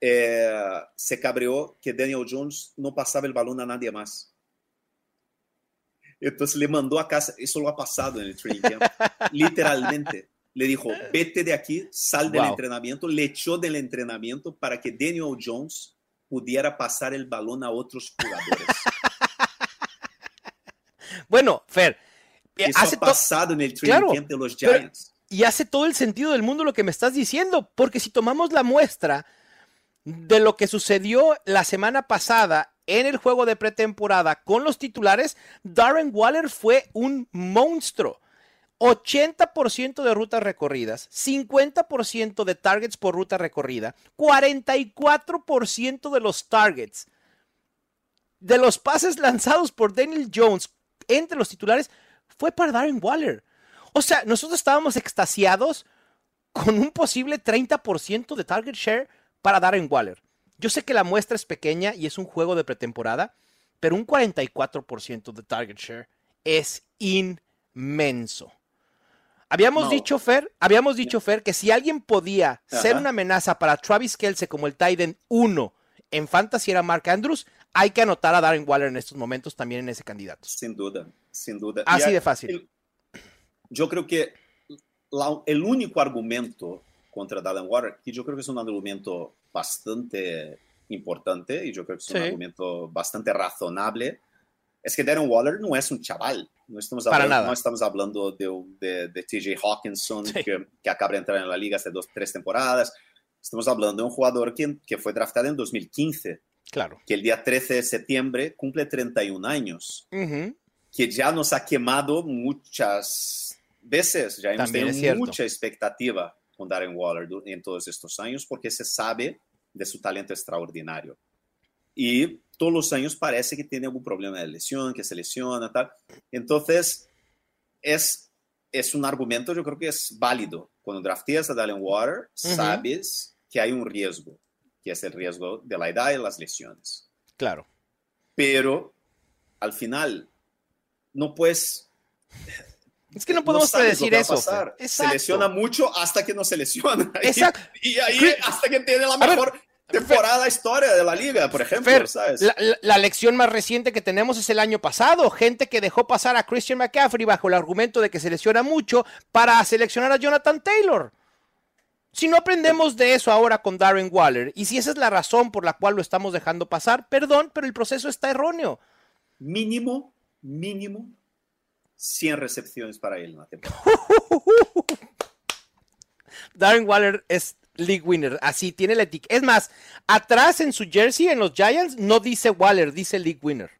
Speaker 3: eh, se cabreó que Daniel Jones no pasaba el balón a nadie más. Entonces le mandó a casa, eso lo ha pasado en el training camp, literalmente le dijo, vete de aquí, sal del entrenamiento, le echó del entrenamiento para que Daniel Jones pudiera pasar el balón a otros jugadores.
Speaker 2: bueno, Fer,
Speaker 3: eso hace ha pasado en el training de los Giants.
Speaker 2: Y hace todo el sentido del mundo lo que me estás diciendo, porque si tomamos la muestra de lo que sucedió la semana pasada en el juego de pretemporada con los titulares, Darren Waller fue un monstruo. 80% de rutas recorridas, 50% de targets por ruta recorrida, 44% de los targets de los pases lanzados por Daniel Jones entre los titulares fue para Darren Waller. O sea, nosotros estábamos extasiados con un posible 30% de target share para Darren Waller. Yo sé que la muestra es pequeña y es un juego de pretemporada, pero un 44% de target share es inmenso. Habíamos dicho, Fer, habíamos dicho, Fer, que si alguien podía ser una amenaza para Travis Kelce como el Titan 1 en Fantasy era Mark Andrews, hay que anotar a Darren Waller en estos momentos también en ese candidato.
Speaker 3: Sin duda, sin duda.
Speaker 2: Así de fácil.
Speaker 3: Yo creo que el único argumento contra Darren Waller, que yo creo que es un argumento bastante importante y yo creo que es un argumento bastante razonable, es que Darren Waller no es un chaval. No estamos hablando, no estamos hablando de, de, TJ Hawkinson, que, que, acaba de entrar en la liga hace dos, tres temporadas. Estamos hablando de un jugador que, que fue draftado en 2015.
Speaker 2: Claro.
Speaker 3: Que el día 13 de septiembre cumple 31 años. Que ya nos ha quemado muchas veces. Ya hemos tenido mucha expectativa con Darren Waller en todos estos años porque se sabe de su talento extraordinario. Y todos los años parece que tiene algún problema de lesión, que se lesiona, tal. Entonces, es, es un argumento, yo creo que es válido. Cuando drafteas a Dallin Water, sabes que hay un riesgo, que es el riesgo de la edad y las lesiones.
Speaker 2: Claro.
Speaker 3: Pero, al final, no puedes...
Speaker 2: Es que no podemos predecir eso.
Speaker 3: Se lesiona mucho hasta que no se lesiona. Exacto. Y, ahí hasta que tiene la mejor temporada historia de la liga, por ejemplo, ¿sabes?
Speaker 2: La, lección más reciente que tenemos es el año pasado, gente que dejó pasar a Christian McCaffrey bajo el argumento de que se lesiona mucho para seleccionar a Jonathan Taylor. Si no aprendemos de eso ahora con Darren Waller, y si esa es la razón por la cual lo estamos dejando pasar, perdón, pero el proceso está erróneo.
Speaker 3: Mínimo, mínimo 100 recepciones para él en la temporada.
Speaker 2: Darren Waller es League Winner. Así tiene la etiqueta. Es más, atrás en su jersey, en los Giants, no dice Waller, dice League Winner.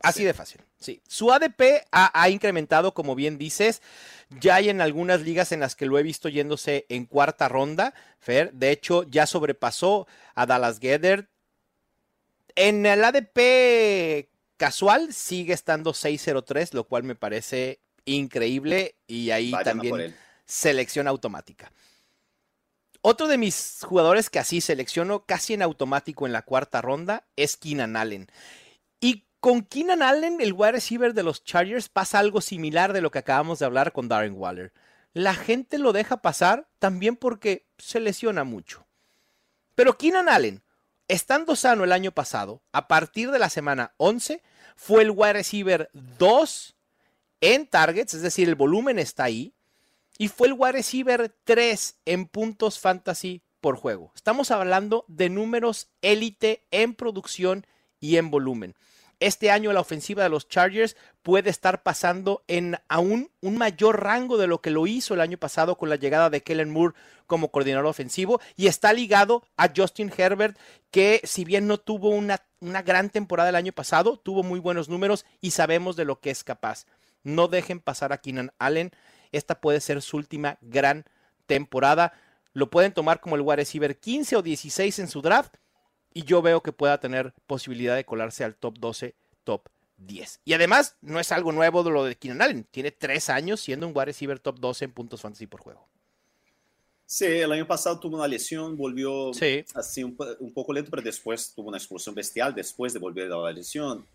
Speaker 2: Así de fácil. Sí. Su ADP ha, incrementado, como bien dices. Ya hay en algunas ligas en las que lo he visto yéndose en cuarta ronda. Fer, de hecho, ya sobrepasó a Dallas Gedder. En el ADP casual sigue estando 603, lo cual me parece increíble. Y ahí también selección automática. Otro de mis jugadores que así selecciono casi en automático en la cuarta ronda es Keenan Allen. Y con Keenan Allen, el wide receiver de los Chargers, pasa algo similar de lo que acabamos de hablar con Darren Waller. La gente lo deja pasar también porque se lesiona mucho. Pero Keenan Allen, estando sano el año pasado, a partir de la semana 11, fue el wide receiver 2 en targets, es decir, el volumen está ahí, y fue el wide receiver 3 en puntos fantasy por juego. Estamos hablando de números élite en producción y en volumen. Este año la ofensiva de los Chargers puede estar pasando en aún un mayor rango de lo que lo hizo el año pasado con la llegada de Kellen Moore como coordinador ofensivo y está ligado a Justin Herbert que si bien no tuvo una, una gran temporada el año pasado, tuvo muy buenos números y sabemos de lo que es capaz. No dejen pasar a Keenan Allen. Esta puede ser su última gran temporada. Lo pueden tomar como el wide receiver 15 o 16 en su draft y yo veo que pueda tener posibilidad de colarse al top 12, top 10. Y además, no es algo nuevo de lo de Keenan Allen. Tiene tres años siendo un wide receiver top 12 en puntos fantasy por juego.
Speaker 3: Sí, el año pasado tuvo una lesión, volvió así un, poco lento, pero después tuvo una explosión bestial después de volver a la lesión.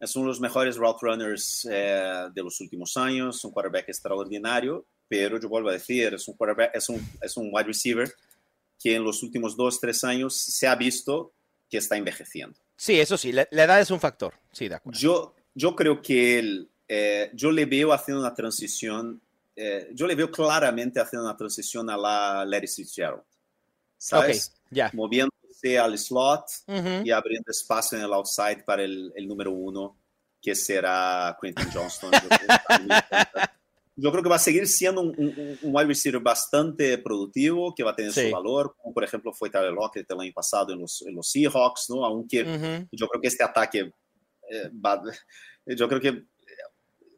Speaker 3: Es uno de los mejores route runners eh, de los últimos años, un quarterback extraordinario, pero yo vuelvo a decir, es un, quarterback, es un, es un wide receiver que en los últimos dos, tres años se ha visto que está envejeciendo.
Speaker 2: Sí, eso sí, la, edad es un factor, sí, de acuerdo.
Speaker 3: Yo, yo creo que él, eh, yo le veo haciendo una transición, eh, yo le veo claramente haciendo una transición a la Larry Fitzgerald, ¿sabes? ya. Moviéndose al slot y abriendo espacio en el outside para el, el número uno, que será Quentin Johnston. yo creo que va a seguir siendo un, un, wide receiver bastante productivo, que va a tener su valor, como por ejemplo fue Tyler Lockett el año pasado en los, en los Seahawks, ¿no? Aunque yo creo que este ataque eh, va, yo creo que,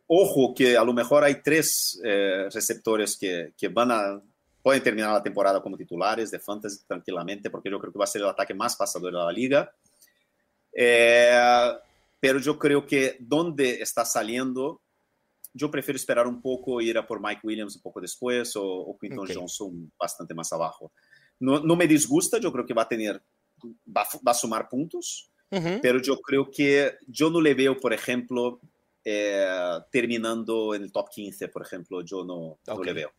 Speaker 3: ojo, que a lo mejor hay tres eh, receptores que, que, van a, pueden terminar la temporada como titulares de fantasy tranquilamente, porque yo creo que va a ser el ataque más pasador de la liga. Eh, pero yo creo que donde está saliendo yo prefiero esperar un poco ir a por Mike Williams un poco después o, o Quinton Johnson bastante más abajo. No, no, me disgusta, yo creo que va a tener, va, va a sumar puntos, pero yo creo que yo no le veo, por ejemplo, eh, terminando en el top 15, por ejemplo, yo no, no le veo.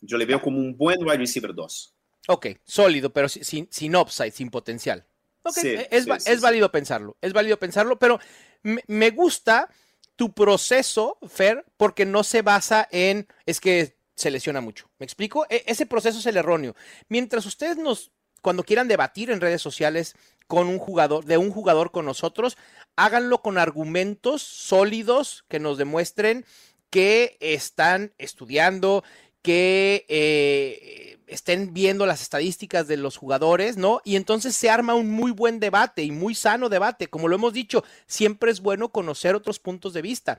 Speaker 3: Yo le veo como un buen wide receiver 2.
Speaker 2: Ok, sólido, pero sin, sin upside, sin potencial. Okay. es, es válido pensarlo, es válido pensarlo, pero me, me gusta tu proceso, Fer, porque no se basa en, es que se lesiona mucho. ¿Me explico? E, ese proceso es el erróneo. Mientras ustedes nos, cuando quieran debatir en redes sociales con un jugador, de un jugador con nosotros, háganlo con argumentos sólidos que nos demuestren que están estudiando, que eh, estén viendo las estadísticas de los jugadores, ¿no? Y entonces se arma un muy buen debate y muy sano debate. Como lo hemos dicho, siempre es bueno conocer otros puntos de vista.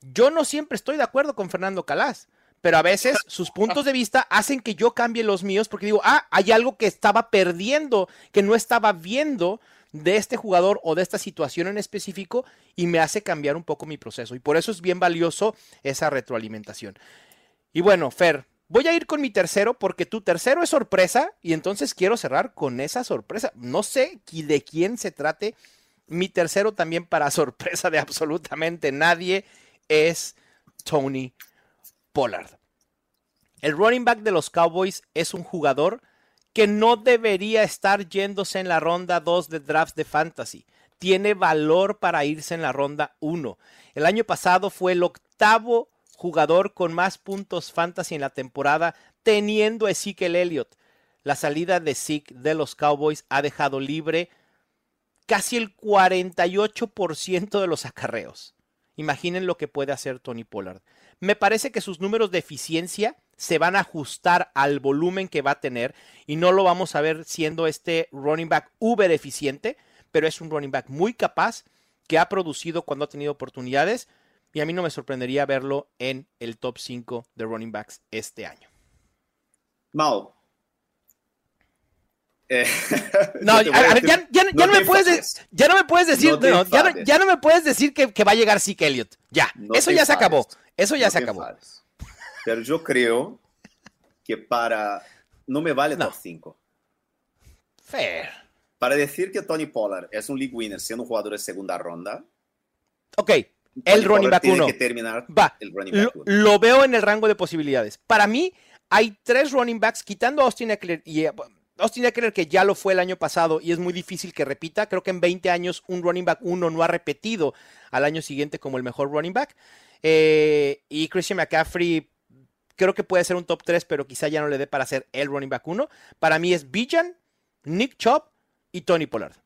Speaker 2: Yo no siempre estoy de acuerdo con Fernando Calas, pero a veces sus puntos de vista hacen que yo cambie los míos porque digo, ah, hay algo que estaba perdiendo, que no estaba viendo de este jugador o de esta situación en específico y me hace cambiar un poco mi proceso. Y por eso es bien valioso esa retroalimentación. Y bueno, Fer, voy a ir con mi tercero porque tu tercero es sorpresa y entonces quiero cerrar con esa sorpresa. No sé de quién se trate. Mi tercero también para sorpresa de absolutamente nadie es Tony Pollard. El running back de los Cowboys es un jugador que no debería estar yéndose en la ronda 2 de drafts de fantasy. Tiene valor para irse en la ronda 1. El año pasado fue el octavo jugador con más puntos fantasy en la temporada, teniendo a Ezekiel Elliott. La salida de Zeke de los Cowboys ha dejado libre casi el 48% de los acarreos. Imaginen lo que puede hacer Tony Pollard. Me parece que sus números de eficiencia se van a ajustar al volumen que va a tener y no lo vamos a ver siendo este running back uber eficiente, pero es un running back muy capaz que ha producido cuando ha tenido oportunidades y a mí no me sorprendería verlo en el top 5 de running backs este año.
Speaker 3: Mal.
Speaker 2: no, ya, no me puedes ya no me puedes decir, ya, no, me puedes decir que, va a llegar Zeke Elliott. Ya, eso ya se acabó. Eso ya se acabó.
Speaker 3: Pero yo creo que para. No me vale top 5.
Speaker 2: Fair.
Speaker 3: Para decir que Tony Pollard es un league winner siendo un jugador de segunda ronda.
Speaker 2: Ok, el running back 1. Va, lo, veo en el rango de posibilidades. Para mí, hay tres running backs, quitando a Austin Eckler y eh, Austin Eckler, que ya lo fue el año pasado y es muy difícil que repita. Creo que en 20 años un running back uno no ha repetido al año siguiente como el mejor running back. Eh, y Christian McCaffrey creo que puede ser un top 3, pero quizá ya no le dé para ser el running back 1. Para mí es Bijan, Nick Chubb y Tony Pollard.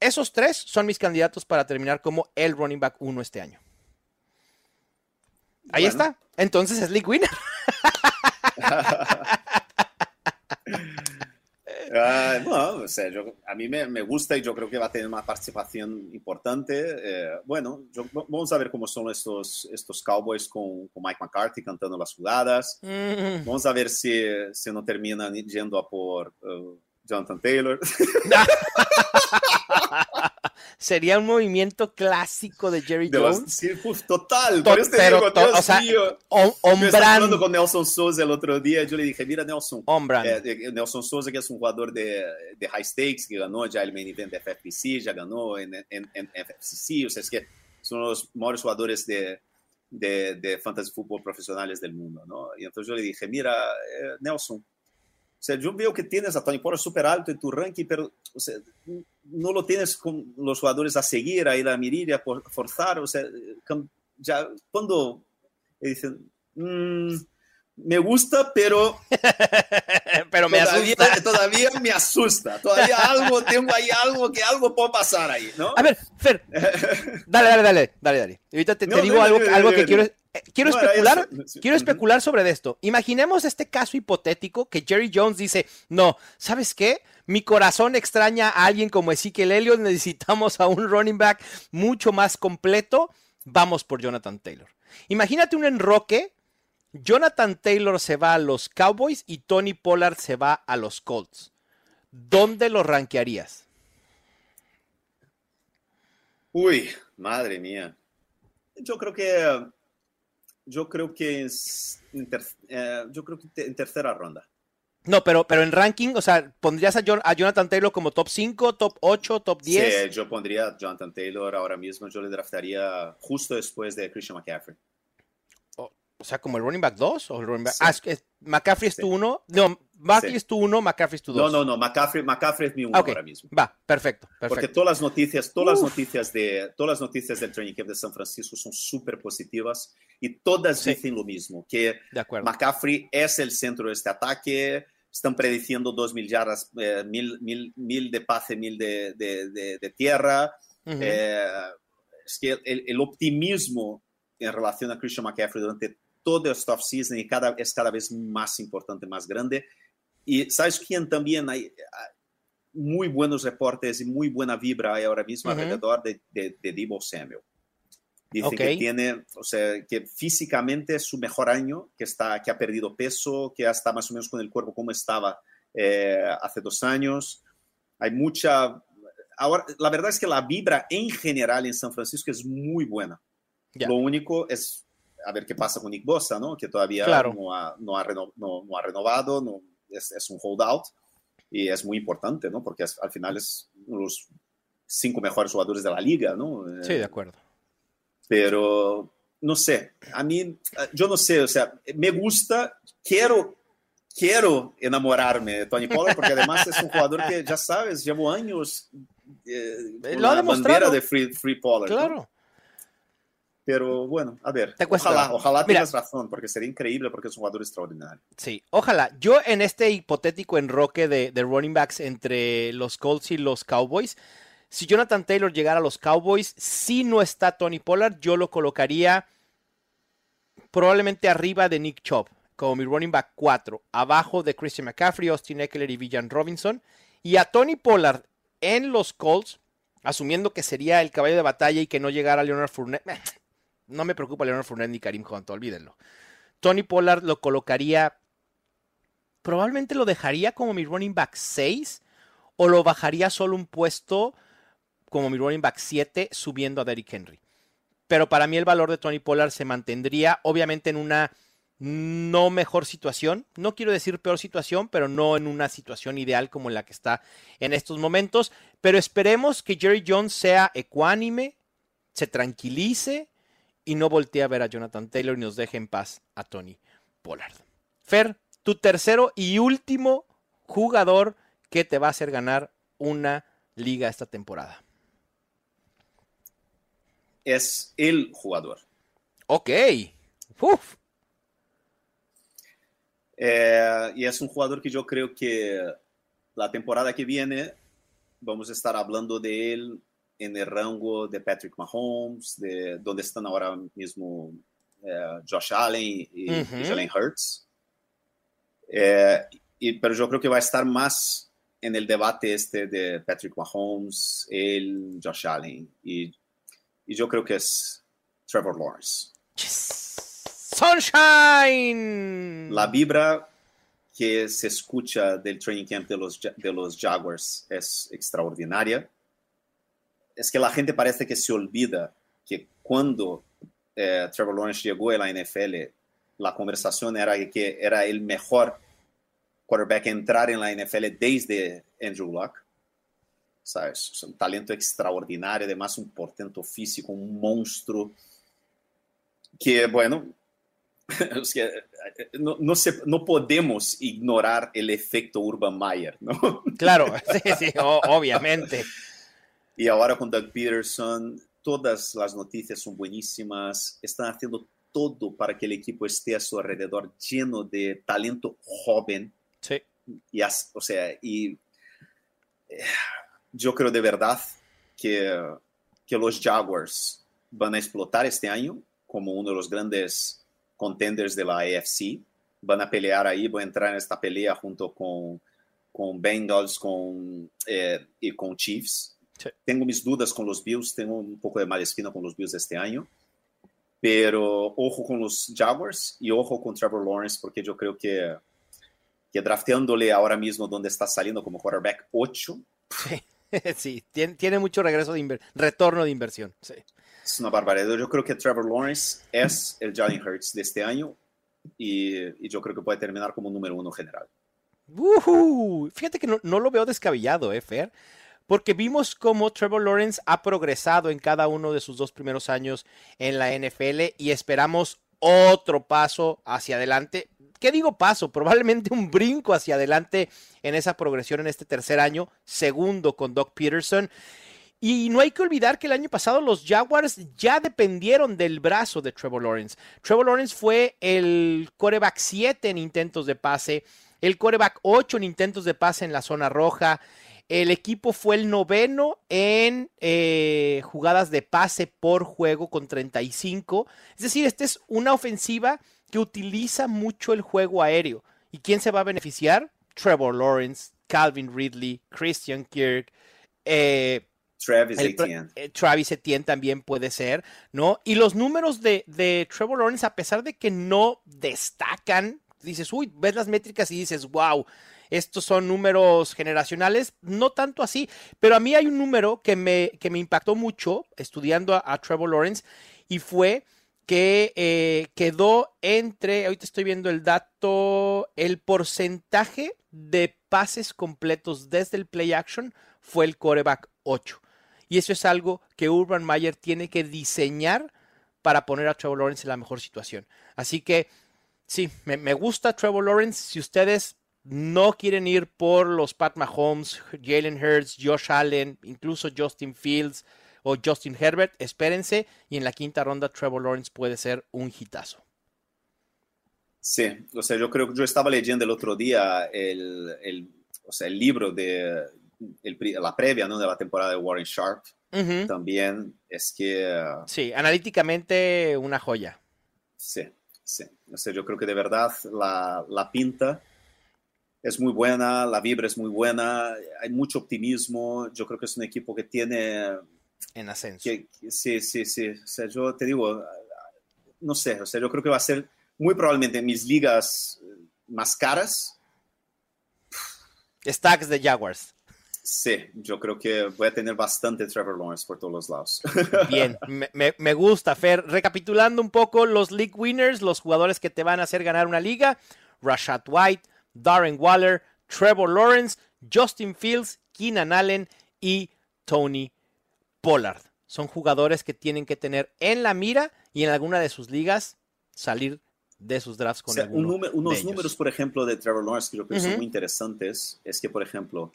Speaker 2: Esos tres son mis candidatos para terminar como el running back 1 este año. Ahí está. Entonces es League Winner.
Speaker 3: Ah, no, o sea, a mí me, gusta y yo creo que va a tener una participación importante. Eh, bueno, vamos a ver cómo son estos, estos Cowboys con, Mike McCarthy cantando las jugadas. Mm. Vamos a ver si, si no terminan yendo a por uh, Jonathan Taylor.
Speaker 2: Sería un movimiento clásico de Jerry Jones.
Speaker 3: Sí, total. por eso te digo, Dios o sea, mío. hablando con Nelson Souza el otro día. Yo le dije, mira, Nelson. Eh, eh, Nelson Souza, que es un jugador de, de, high stakes, que ganó ya el main event de FFPC, ya ganó en, en, en FFCC. O sea, es que son los mejores jugadores de, de, de fantasy fútbol profesionales del mundo, ¿no? Y entonces yo le dije, mira, eh, Nelson, sea, yo veo que tienes a Tony Pollard súper alto en tu ranking, pero o sea, no lo tienes con los jugadores a seguir, a ir a mirar, a forzar. O sea, ya cuando dicen, mm, me gusta, pero,
Speaker 2: pero me
Speaker 3: todavía,
Speaker 2: asusta.
Speaker 3: todavía me asusta. Todavía algo, tengo ahí algo que algo puede pasar ahí, ¿no?
Speaker 2: A ver, Fer, dale, dale, dale, dale, dale. Ahorita te, digo algo, algo que quiero, eh, quiero especular, quiero especular sobre esto. Imaginemos este caso hipotético que Jerry Jones dice, no, ¿sabes qué? Mi corazón extraña a alguien como Ezekiel Elliott, necesitamos a un running back mucho más completo, vamos por Jonathan Taylor. Imagínate un enroque, Jonathan Taylor se va a los Cowboys y Tony Pollard se va a los Colts. ¿Dónde lo rankearías?
Speaker 3: Uy, madre mía. Yo creo que yo creo que es eh, yo creo que en tercera ronda.
Speaker 2: No, pero, pero en ranking, o sea, ¿pondrías a, a, Jonathan Taylor como top 5, top 8, top 10?
Speaker 3: Sí, yo pondría a Jonathan Taylor ahora mismo, yo le draftaría justo después de Christian McCaffrey.
Speaker 2: O sea, como el running back 2 o el running back. Ah, es, McCaffrey es tu 1. No, Barkley es tu 1, McCaffrey es tu 2.
Speaker 3: No, no, no, McCaffrey, McCaffrey es mi 1 ahora mismo.
Speaker 2: Va, perfecto, perfecto.
Speaker 3: Porque todas las noticias, todas las noticias de todas las noticias del training camp de San Francisco son súper positivas y todas dicen lo mismo, que McCaffrey es el centro de este ataque, están prediciendo 2.000 yardas, eh, mil, mil, mil, de pase, mil de, de, de, tierra. eh, es que el, el optimismo en relación a Christian McCaffrey durante todo esta off-season y cada, es cada vez más importante, más grande. Y sabes quién también hay muy buenos reportes y muy buena vibra hay ahora mismo alrededor de, de, de Debo Samuel. Dice que tiene, o sea, que físicamente es su mejor año, que, está, que ha perdido peso, que ya está más o menos con el cuerpo como estaba eh, hace dos años. Hay mucha... Ahora, la verdad es que la vibra en general en San Francisco es muy buena. Lo único es a ver qué pasa con Nick Bosa, ¿no? Que todavía no, ha, no, ha no, ha renovado, no, es, es, un holdout y es muy importante, ¿no? Porque al final es uno de los cinco mejores jugadores de la liga, ¿no?
Speaker 2: Sí, de acuerdo.
Speaker 3: Pero no sé, a mí, yo no sé, o sea, me gusta, quiero, quiero enamorarme de Tony Pollard porque además es un jugador que ya sabes, llevo años
Speaker 2: eh, con la bandera
Speaker 3: de Free, free Pollard.
Speaker 2: Claro.
Speaker 3: Pero bueno, a ver, ojalá, ojalá tengas razón, porque sería increíble porque es un jugador extraordinario.
Speaker 2: Sí, ojalá. Yo en este hipotético enroque de, de running backs entre los Colts y los Cowboys, si Jonathan Taylor llegara a los Cowboys, si no está Tony Pollard, yo lo colocaría probablemente arriba de Nick Chubb, como mi running back 4, abajo de Christian McCaffrey, Austin Eckler y Villan Robinson. Y a Tony Pollard en los Colts, asumiendo que sería el caballo de batalla y que no llegara Leonard Fournette, no me preocupa Leonard Fournette ni Karim Hunt, olvídenlo. Tony Pollard lo colocaría, probablemente lo dejaría como mi running back 6 o lo bajaría solo un puesto como mi running back 7 subiendo a Derrick Henry. Pero para mí el valor de Tony Pollard se mantendría obviamente en una no mejor situación, no quiero decir peor situación, pero no en una situación ideal como la que está en estos momentos. Pero esperemos que Jerry Jones sea ecuánime, se tranquilice y no voltee a ver a Jonathan Taylor y nos deje en paz a Tony Pollard. Fer, tu tercero y último jugador que te va a hacer ganar una liga esta temporada?
Speaker 3: Es el jugador.
Speaker 2: Ok. Uf.
Speaker 3: Eh, y es un jugador que yo creo que la temporada que viene vamos a estar hablando de él en el rango de Patrick Mahomes, de donde están ahora mismo eh, Josh Allen y, Jalen Hurts. Eh, y, pero yo creo que va a estar más en el debate este de Patrick Mahomes, él, Josh Allen. Y, y yo creo que es Trevor Lawrence.
Speaker 2: Sunshine.
Speaker 3: La vibra que se escucha del training camp de los, de los Jaguars es extraordinaria. Es que la gente parece que se olvida que cuando eh, Trevor Lawrence llegó a la NFL, la conversación era que era el mejor quarterback a entrar en la NFL desde Andrew Luck. ¿Sabes? Es un talento extraordinario, además un portento físico, un monstruo. Que, bueno, no, no, se, no, podemos ignorar el efecto Urban Meyer, ¿no?
Speaker 2: Claro, sí, sí, obviamente.
Speaker 3: Y ahora con Doug Peterson, todas las noticias son buenísimas, están haciendo todo para que el equipo esté a su alrededor lleno de talento joven.
Speaker 2: Sí.
Speaker 3: Y, o sea, y yo creo de verdad que, que los Jaguars van a explotar este año como uno de los grandes contenders de la AFC. Van a pelear ahí, voy a entrar en esta pelea junto con, con Bengals con, eh, y con Chiefs. Tengo mis dudas con los Bills, tengo un poco de mala espina con los Bills este año, pero ojo con los Jaguars y ojo con Trevor Lawrence, porque yo creo que, que drafteándole ahora mismo donde está saliendo como quarterback 8.
Speaker 2: Sí, tiene, tiene, mucho regreso de retorno de inversión. Sí.
Speaker 3: Es una barbaridad. Yo creo que Trevor Lawrence es el Jalen Hurts de este año y, y, yo creo que puede terminar como número uno general.
Speaker 2: Fíjate que no, no, lo veo descabellado, ¿eh, Fer? Porque vimos cómo Trevor Lawrence ha progresado en cada uno de sus dos primeros años en la NFL y esperamos otro paso hacia adelante. ¿Qué digo paso? Probablemente un brinco hacia adelante en esa progresión en este tercer año, segundo con Doc Peterson. Y no hay que olvidar que el año pasado los Jaguars ya dependieron del brazo de Trevor Lawrence. Trevor Lawrence fue el coreback 7 en intentos de pase, el coreback 8 en intentos de pase en la zona roja. El equipo fue el noveno en eh, jugadas de pase por juego con 35. Es decir, esta es una ofensiva que utiliza mucho el juego aéreo. ¿Y quién se va a beneficiar? Trevor Lawrence, Calvin Ridley, Christian Kirk, eh,
Speaker 3: Travis Etienne.
Speaker 2: Eh, Travis Etienne también puede ser, ¿no? Y los números de, de, Trevor Lawrence, a pesar de que no destacan, dices, uy, ves las métricas y dices, wow, estos son números generacionales, no tanto así, pero a mí hay un número que me, que me impactó mucho estudiando a, Trevor Lawrence y fue que eh, quedó entre, ahorita estoy viendo el dato, el porcentaje de pases completos desde el play action fue el coreback 8. Y eso es algo que Urban Meyer tiene que diseñar para poner a Trevor Lawrence en la mejor situación. Así que sí, me, gusta Trevor Lawrence. Si ustedes no quieren ir por los Pat Mahomes, Jalen Hurts, Josh Allen, incluso Justin Fields o Justin Herbert, espérense y en la quinta ronda Trevor Lawrence puede ser un hitazo.
Speaker 3: Sí, o sea, yo creo que yo estaba leyendo el otro día el, el, o sea, el libro de, la previa ¿no? de la temporada de Warren Sharp, también es que...
Speaker 2: Sí, analíticamente una joya.
Speaker 3: Sí, sí. O sea, yo creo que de verdad la, la pinta es muy buena, la vibra es muy buena, hay mucho optimismo. Yo creo que es un equipo que tiene...
Speaker 2: En ascenso.
Speaker 3: sí, sí, sí. O sea, yo te digo, no sé, o sea, yo creo que va a ser muy probablemente en mis ligas más caras.
Speaker 2: Stacks de Jaguars.
Speaker 3: Sí, yo creo que voy a tener bastante Trevor Lawrence por todos los lados.
Speaker 2: Bien, me, gusta, Fer. Recapitulando un poco los league winners, los jugadores que te van a hacer ganar una liga: Rashad White, Darren Waller, Trevor Lawrence, Justin Fields, Keenan Allen y Tony Pollard. Son jugadores que tienen que tener en la mira y en alguna de sus ligas salir de sus drafts con
Speaker 3: Unos números, por ejemplo, de Trevor Lawrence que yo creo son muy interesantes es que, por ejemplo,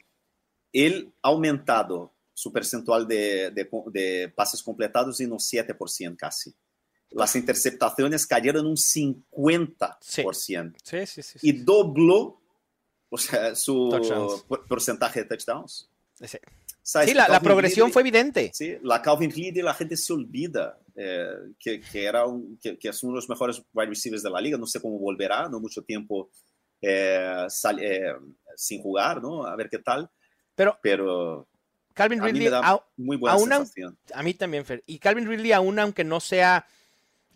Speaker 3: él ha aumentado su percentual de, de, pases completados en un 7% casi. Las interceptaciones cayeron un 50%.
Speaker 2: Sí. Sí, sí,
Speaker 3: y dobló o sea, su porcentaje de touchdowns.
Speaker 2: Sí, la, progresión fue evidente.
Speaker 3: Sí, la Calvin Ridley, la gente se olvida eh, que, que, era que, es uno de los mejores wide receivers de la liga. No sé cómo volverá, no mucho tiempo eh, eh, sin jugar, ¿no? A ver qué tal.
Speaker 2: Pero,
Speaker 3: pero
Speaker 2: Calvin Ridley,
Speaker 3: muy buena sensación.
Speaker 2: A mí también, Fer. Y Calvin Ridley, aún aunque no sea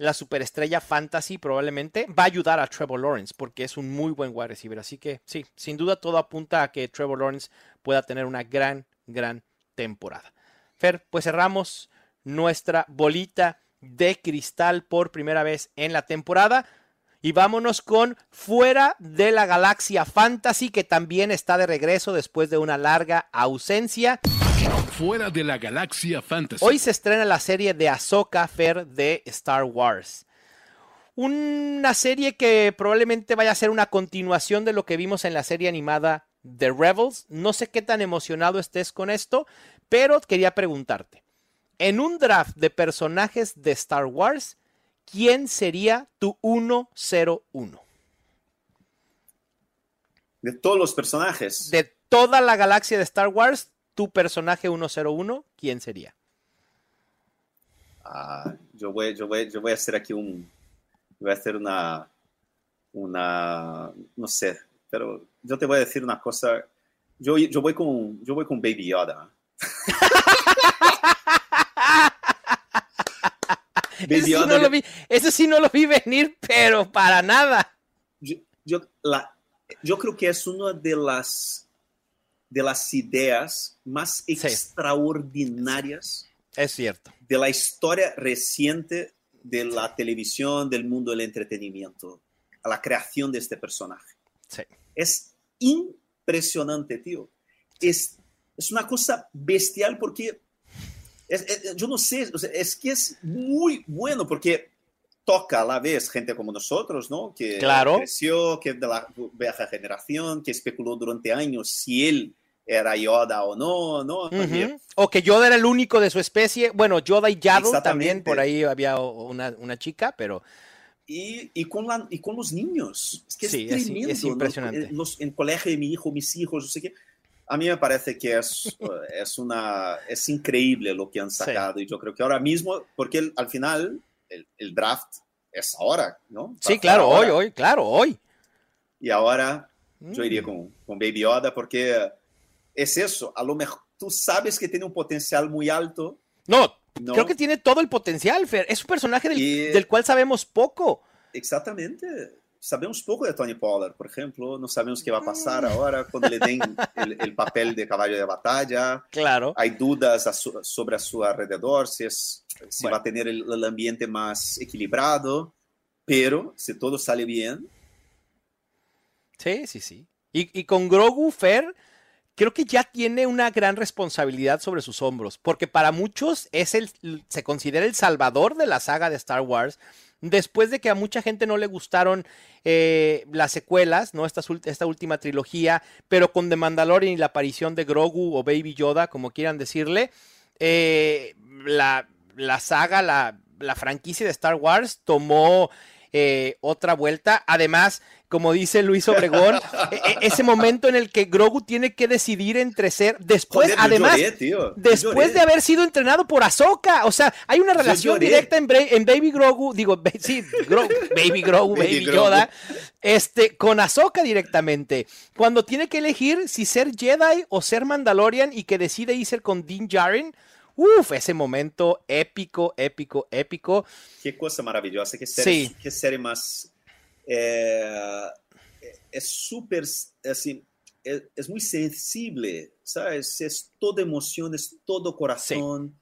Speaker 2: la superestrella fantasy, probablemente va a ayudar a Trevor Lawrence porque es un muy buen wide receiver. Así que sí, sin duda todo apunta a que Trevor Lawrence pueda tener una gran gran temporada. Fer, pues cerramos nuestra bolita de cristal por primera vez en la temporada. Y vámonos con Fuera de la Galaxia Fantasy, que también está de regreso después de una larga ausencia.
Speaker 1: Fuera de la Galaxia Fantasy.
Speaker 2: Hoy se estrena la serie de Ahsoka Fer de Star Wars. Una serie que probablemente vaya a ser una continuación de lo que vimos en la serie animada The Rebels. No sé qué tan emocionado estés con esto, pero quería preguntarte. En un draft de personajes de Star Wars, ¿quién sería tu 101?
Speaker 3: De todos los personajes.
Speaker 2: De toda la galaxia de Star Wars, tu personaje 101, ¿quién sería?
Speaker 3: Ah, yo, voy, yo, voy, yo voy a hacer aquí un. Voy a hacer una. Una. No sé, pero yo te voy a decir una cosa. Yo, yo, voy, con, yo voy con Baby Yoda.
Speaker 2: Baby Yoda. Sí no lo vi, eso sí no lo vi venir, pero para nada.
Speaker 3: Yo, yo, la, yo creo que es una de las, de las ideas más extraordinarias.
Speaker 2: Es cierto.
Speaker 3: De la historia reciente de la televisión, del mundo del entretenimiento, a la creación de este personaje.
Speaker 2: Sí.
Speaker 3: Es impresionante, tío. Es, es una cosa bestial porque, yo no sé, es que es muy bueno porque toca a la vez gente como nosotros, ¿no? Que creció, que es de la vieja generación, que especuló durante años si él era Yoda o no, ¿no?
Speaker 2: O que Yoda era el único de su especie. Bueno, Yoda y Yaddle también, por ahí había una, una chica, pero
Speaker 3: y, con la, y con los niños. Es que es tremendo.
Speaker 2: Es, impresionante.
Speaker 3: En, el colegio de mi hijo, mis hijos, no sé qué. A mí me parece que es, es, una, es increíble lo que han sacado. Y yo creo que ahora mismo, porque al final el, draft es ahora, ¿no?
Speaker 2: sí, claro, hoy, hoy, claro, hoy.
Speaker 3: Y ahora yo iría mm. con, con Baby Yoda porque es eso. A lo mejor tú sabes que tiene un potencial muy alto.
Speaker 2: No, Creo que tiene todo el potencial, Fer. Es un personaje del, cual sabemos poco.
Speaker 3: Exactamente. Sabemos poco de Tony Pollard, por ejemplo. No sabemos qué va a pasar mm. ahora cuando le den el, papel de caballo de batalla.
Speaker 2: Claro.
Speaker 3: Hay dudas sobre a su alrededor, si, es, si va a tener el, ambiente más equilibrado. Pero si todo sale bien.
Speaker 2: Sí, sí, sí. Y, y con Grogu, Fer, creo que ya tiene una gran responsabilidad sobre sus hombros, porque para muchos es el, se considera el salvador de la saga de Star Wars. Después de que a mucha gente no le gustaron eh, las secuelas, ¿no? Esta, esta, última trilogía, pero con The Mandalorian y la aparición de Grogu o Baby Yoda, como quieran decirle, eh, la, saga, la, la franquicia de Star Wars tomó eh, otra vuelta. Además, como dice Luis Obregón, e, e, ese momento en el que Grogu tiene que decidir entre ser, después, además, después de haber sido entrenado por Ahsoka, o sea, hay una relación directa en, Baby Grogu, digo, sí, Baby Grogu, Baby, Yoda, este, con Ahsoka directamente, cuando tiene que elegir si ser Jedi o ser Mandalorian y que decide irse con Din Djarin, Uf, ese momento épico, épico, épico.
Speaker 3: Qué cosa maravillosa, qué serie, sí. qué serie más... Es súper, así, es, es, muy sensible, ¿sabes? Es toda emoción, es todo corazón. Sí.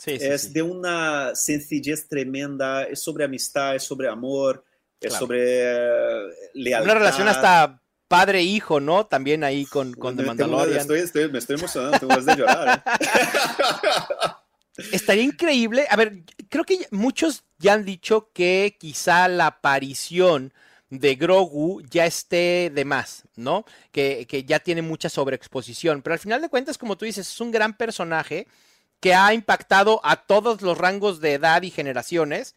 Speaker 3: Sí, es de una sencillez tremenda, es sobre amistad, es sobre amor, es sobre eh, lealtad.
Speaker 2: Una relación hasta padre-hijo, ¿no? También ahí con, con The Mandalorian.
Speaker 3: Estoy, estoy, me estoy emocionando, tengo ganas de llorar. ¿eh?
Speaker 2: Estaría increíble. A ver, creo que muchos ya han dicho que quizá la aparición de Grogu ya esté de más, ¿no? Que, que, ya tiene mucha sobreexposición. Pero al final de cuentas, como tú dices, es un gran personaje que ha impactado a todos los rangos de edad y generaciones.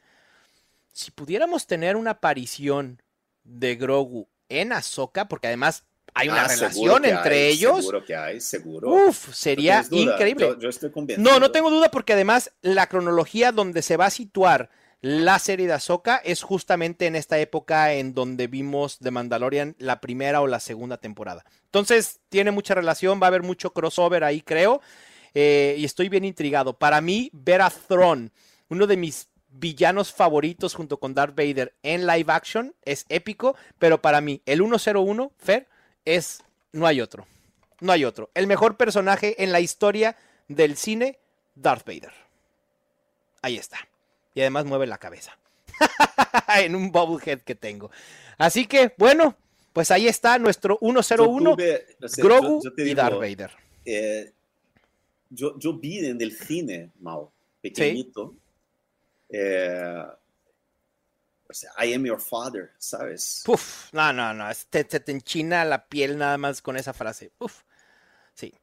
Speaker 2: Si pudiéramos tener una aparición de Grogu en Ahsoka, porque además hay una ah, relación entre ellos.
Speaker 3: Seguro que hay, seguro.
Speaker 2: Uf, sería increíble.
Speaker 3: Yo, estoy
Speaker 2: no, no tengo duda porque además la cronología donde se va a situar la serie de Ahsoka es justamente en esta época en donde vimos The Mandalorian la primera o la segunda temporada. Entonces, tiene mucha relación, va a haber mucho crossover ahí, creo. Eh, y estoy bien intrigado. Para mí, ver a Thrawn, uno de mis villanos favoritos junto con Darth Vader en live action, es épico, pero para mí, el 101, Fer, es, no hay otro. No hay otro. El mejor personaje en la historia del cine, Darth Vader. Ahí está. Y además mueve la cabeza. en un bobblehead que tengo. Así que, bueno, pues ahí está nuestro 101, Grogu y Darth Vader.
Speaker 3: Eh, yo, yo, vi en el cine, Mau, pequeñito, eh, o sea, I am your father, ¿sabes?
Speaker 2: Uf, no, no, no, te, te, enchina la piel nada más con esa frase. Uf, sí.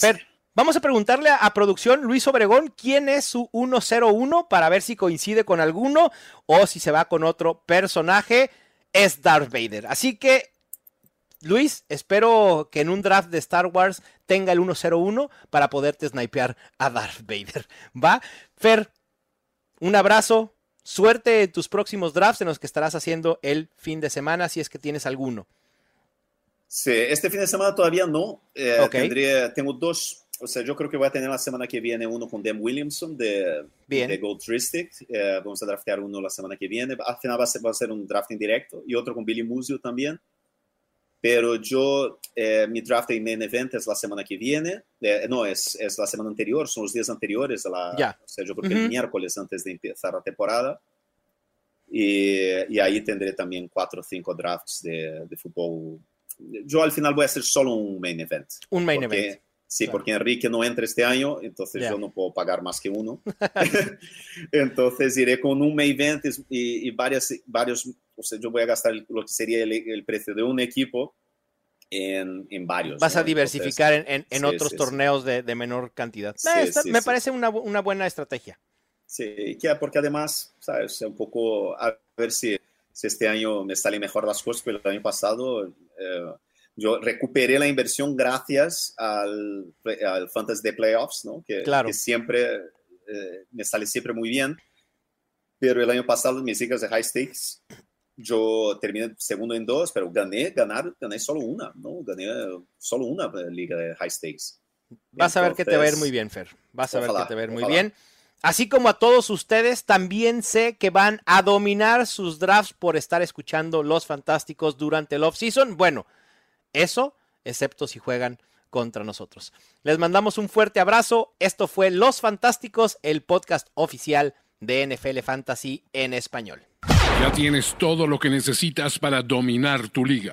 Speaker 2: Pero vamos a preguntarle a, producción Luis Obregón quién es su 101 para ver si coincide con alguno o si se va con otro personaje. Es Darth Vader. Así que Luis, espero que en un draft de Star Wars tenga el 101 para poderte snipear a Darth Vader. ¿Va? Fer, un abrazo, suerte en tus próximos drafts en los que estarás haciendo el fin de semana, si es que tienes alguno.
Speaker 3: Sí, este fin de semana todavía no. Eh, tengo dos, o sea, yo creo que voy a tener la semana que viene uno con Dan Williamson de, de Gold Tristic. Eh, vamos a draftear uno la semana que viene. Al final va a ser, va a ser un draft en directo y otro con Billy Musio también. Pero yo, eh, mi draft en main event es la semana que viene. Eh, no, es, es, la semana anterior, son los días anteriores a la.
Speaker 2: Ya.
Speaker 3: O sea, yo creo que el miércoles antes de empezar la temporada. Y, y ahí tendré también cuatro o cinco drafts de, de, fútbol. Yo al final voy a hacer solo un main event.
Speaker 2: Un main event.
Speaker 3: Sí, porque Enrique no entra este año, entonces yo no puedo pagar más que uno. entonces iré con un main event y, y varias, varios o sea, yo voy a gastar lo que sería el, precio de un equipo en, en varios.
Speaker 2: Vas a diversificar en, en, otros torneos De, de, menor cantidad. Eh, me parece una, una, buena estrategia.
Speaker 3: Sí, porque además, ¿sabes? Un poco a ver si, si este año me salen mejor las cosas, pero el año pasado eh, yo recuperé la inversión gracias al, al Fantasy de Playoffs, ¿no? Que,
Speaker 2: claro.
Speaker 3: que siempre eh, me sale siempre muy bien. Pero el año pasado mis ligas de high stakes yo terminé segundo en dos, pero gané, ganar, gané solo una, ¿no? Gané solo una liga de high stakes.
Speaker 2: Vas a ver que te va a ir muy bien, Fer. Vas a ver que te va a ir muy bien. Así como a todos ustedes, también sé que van a dominar sus drafts por estar escuchando Los Fantásticos durante el off-season. Bueno, eso, excepto si juegan contra nosotros. Les mandamos un fuerte abrazo. Esto fue Los Fantásticos, el podcast oficial de NFL Fantasy en español.
Speaker 1: Ya tienes todo lo que necesitas para dominar tu liga.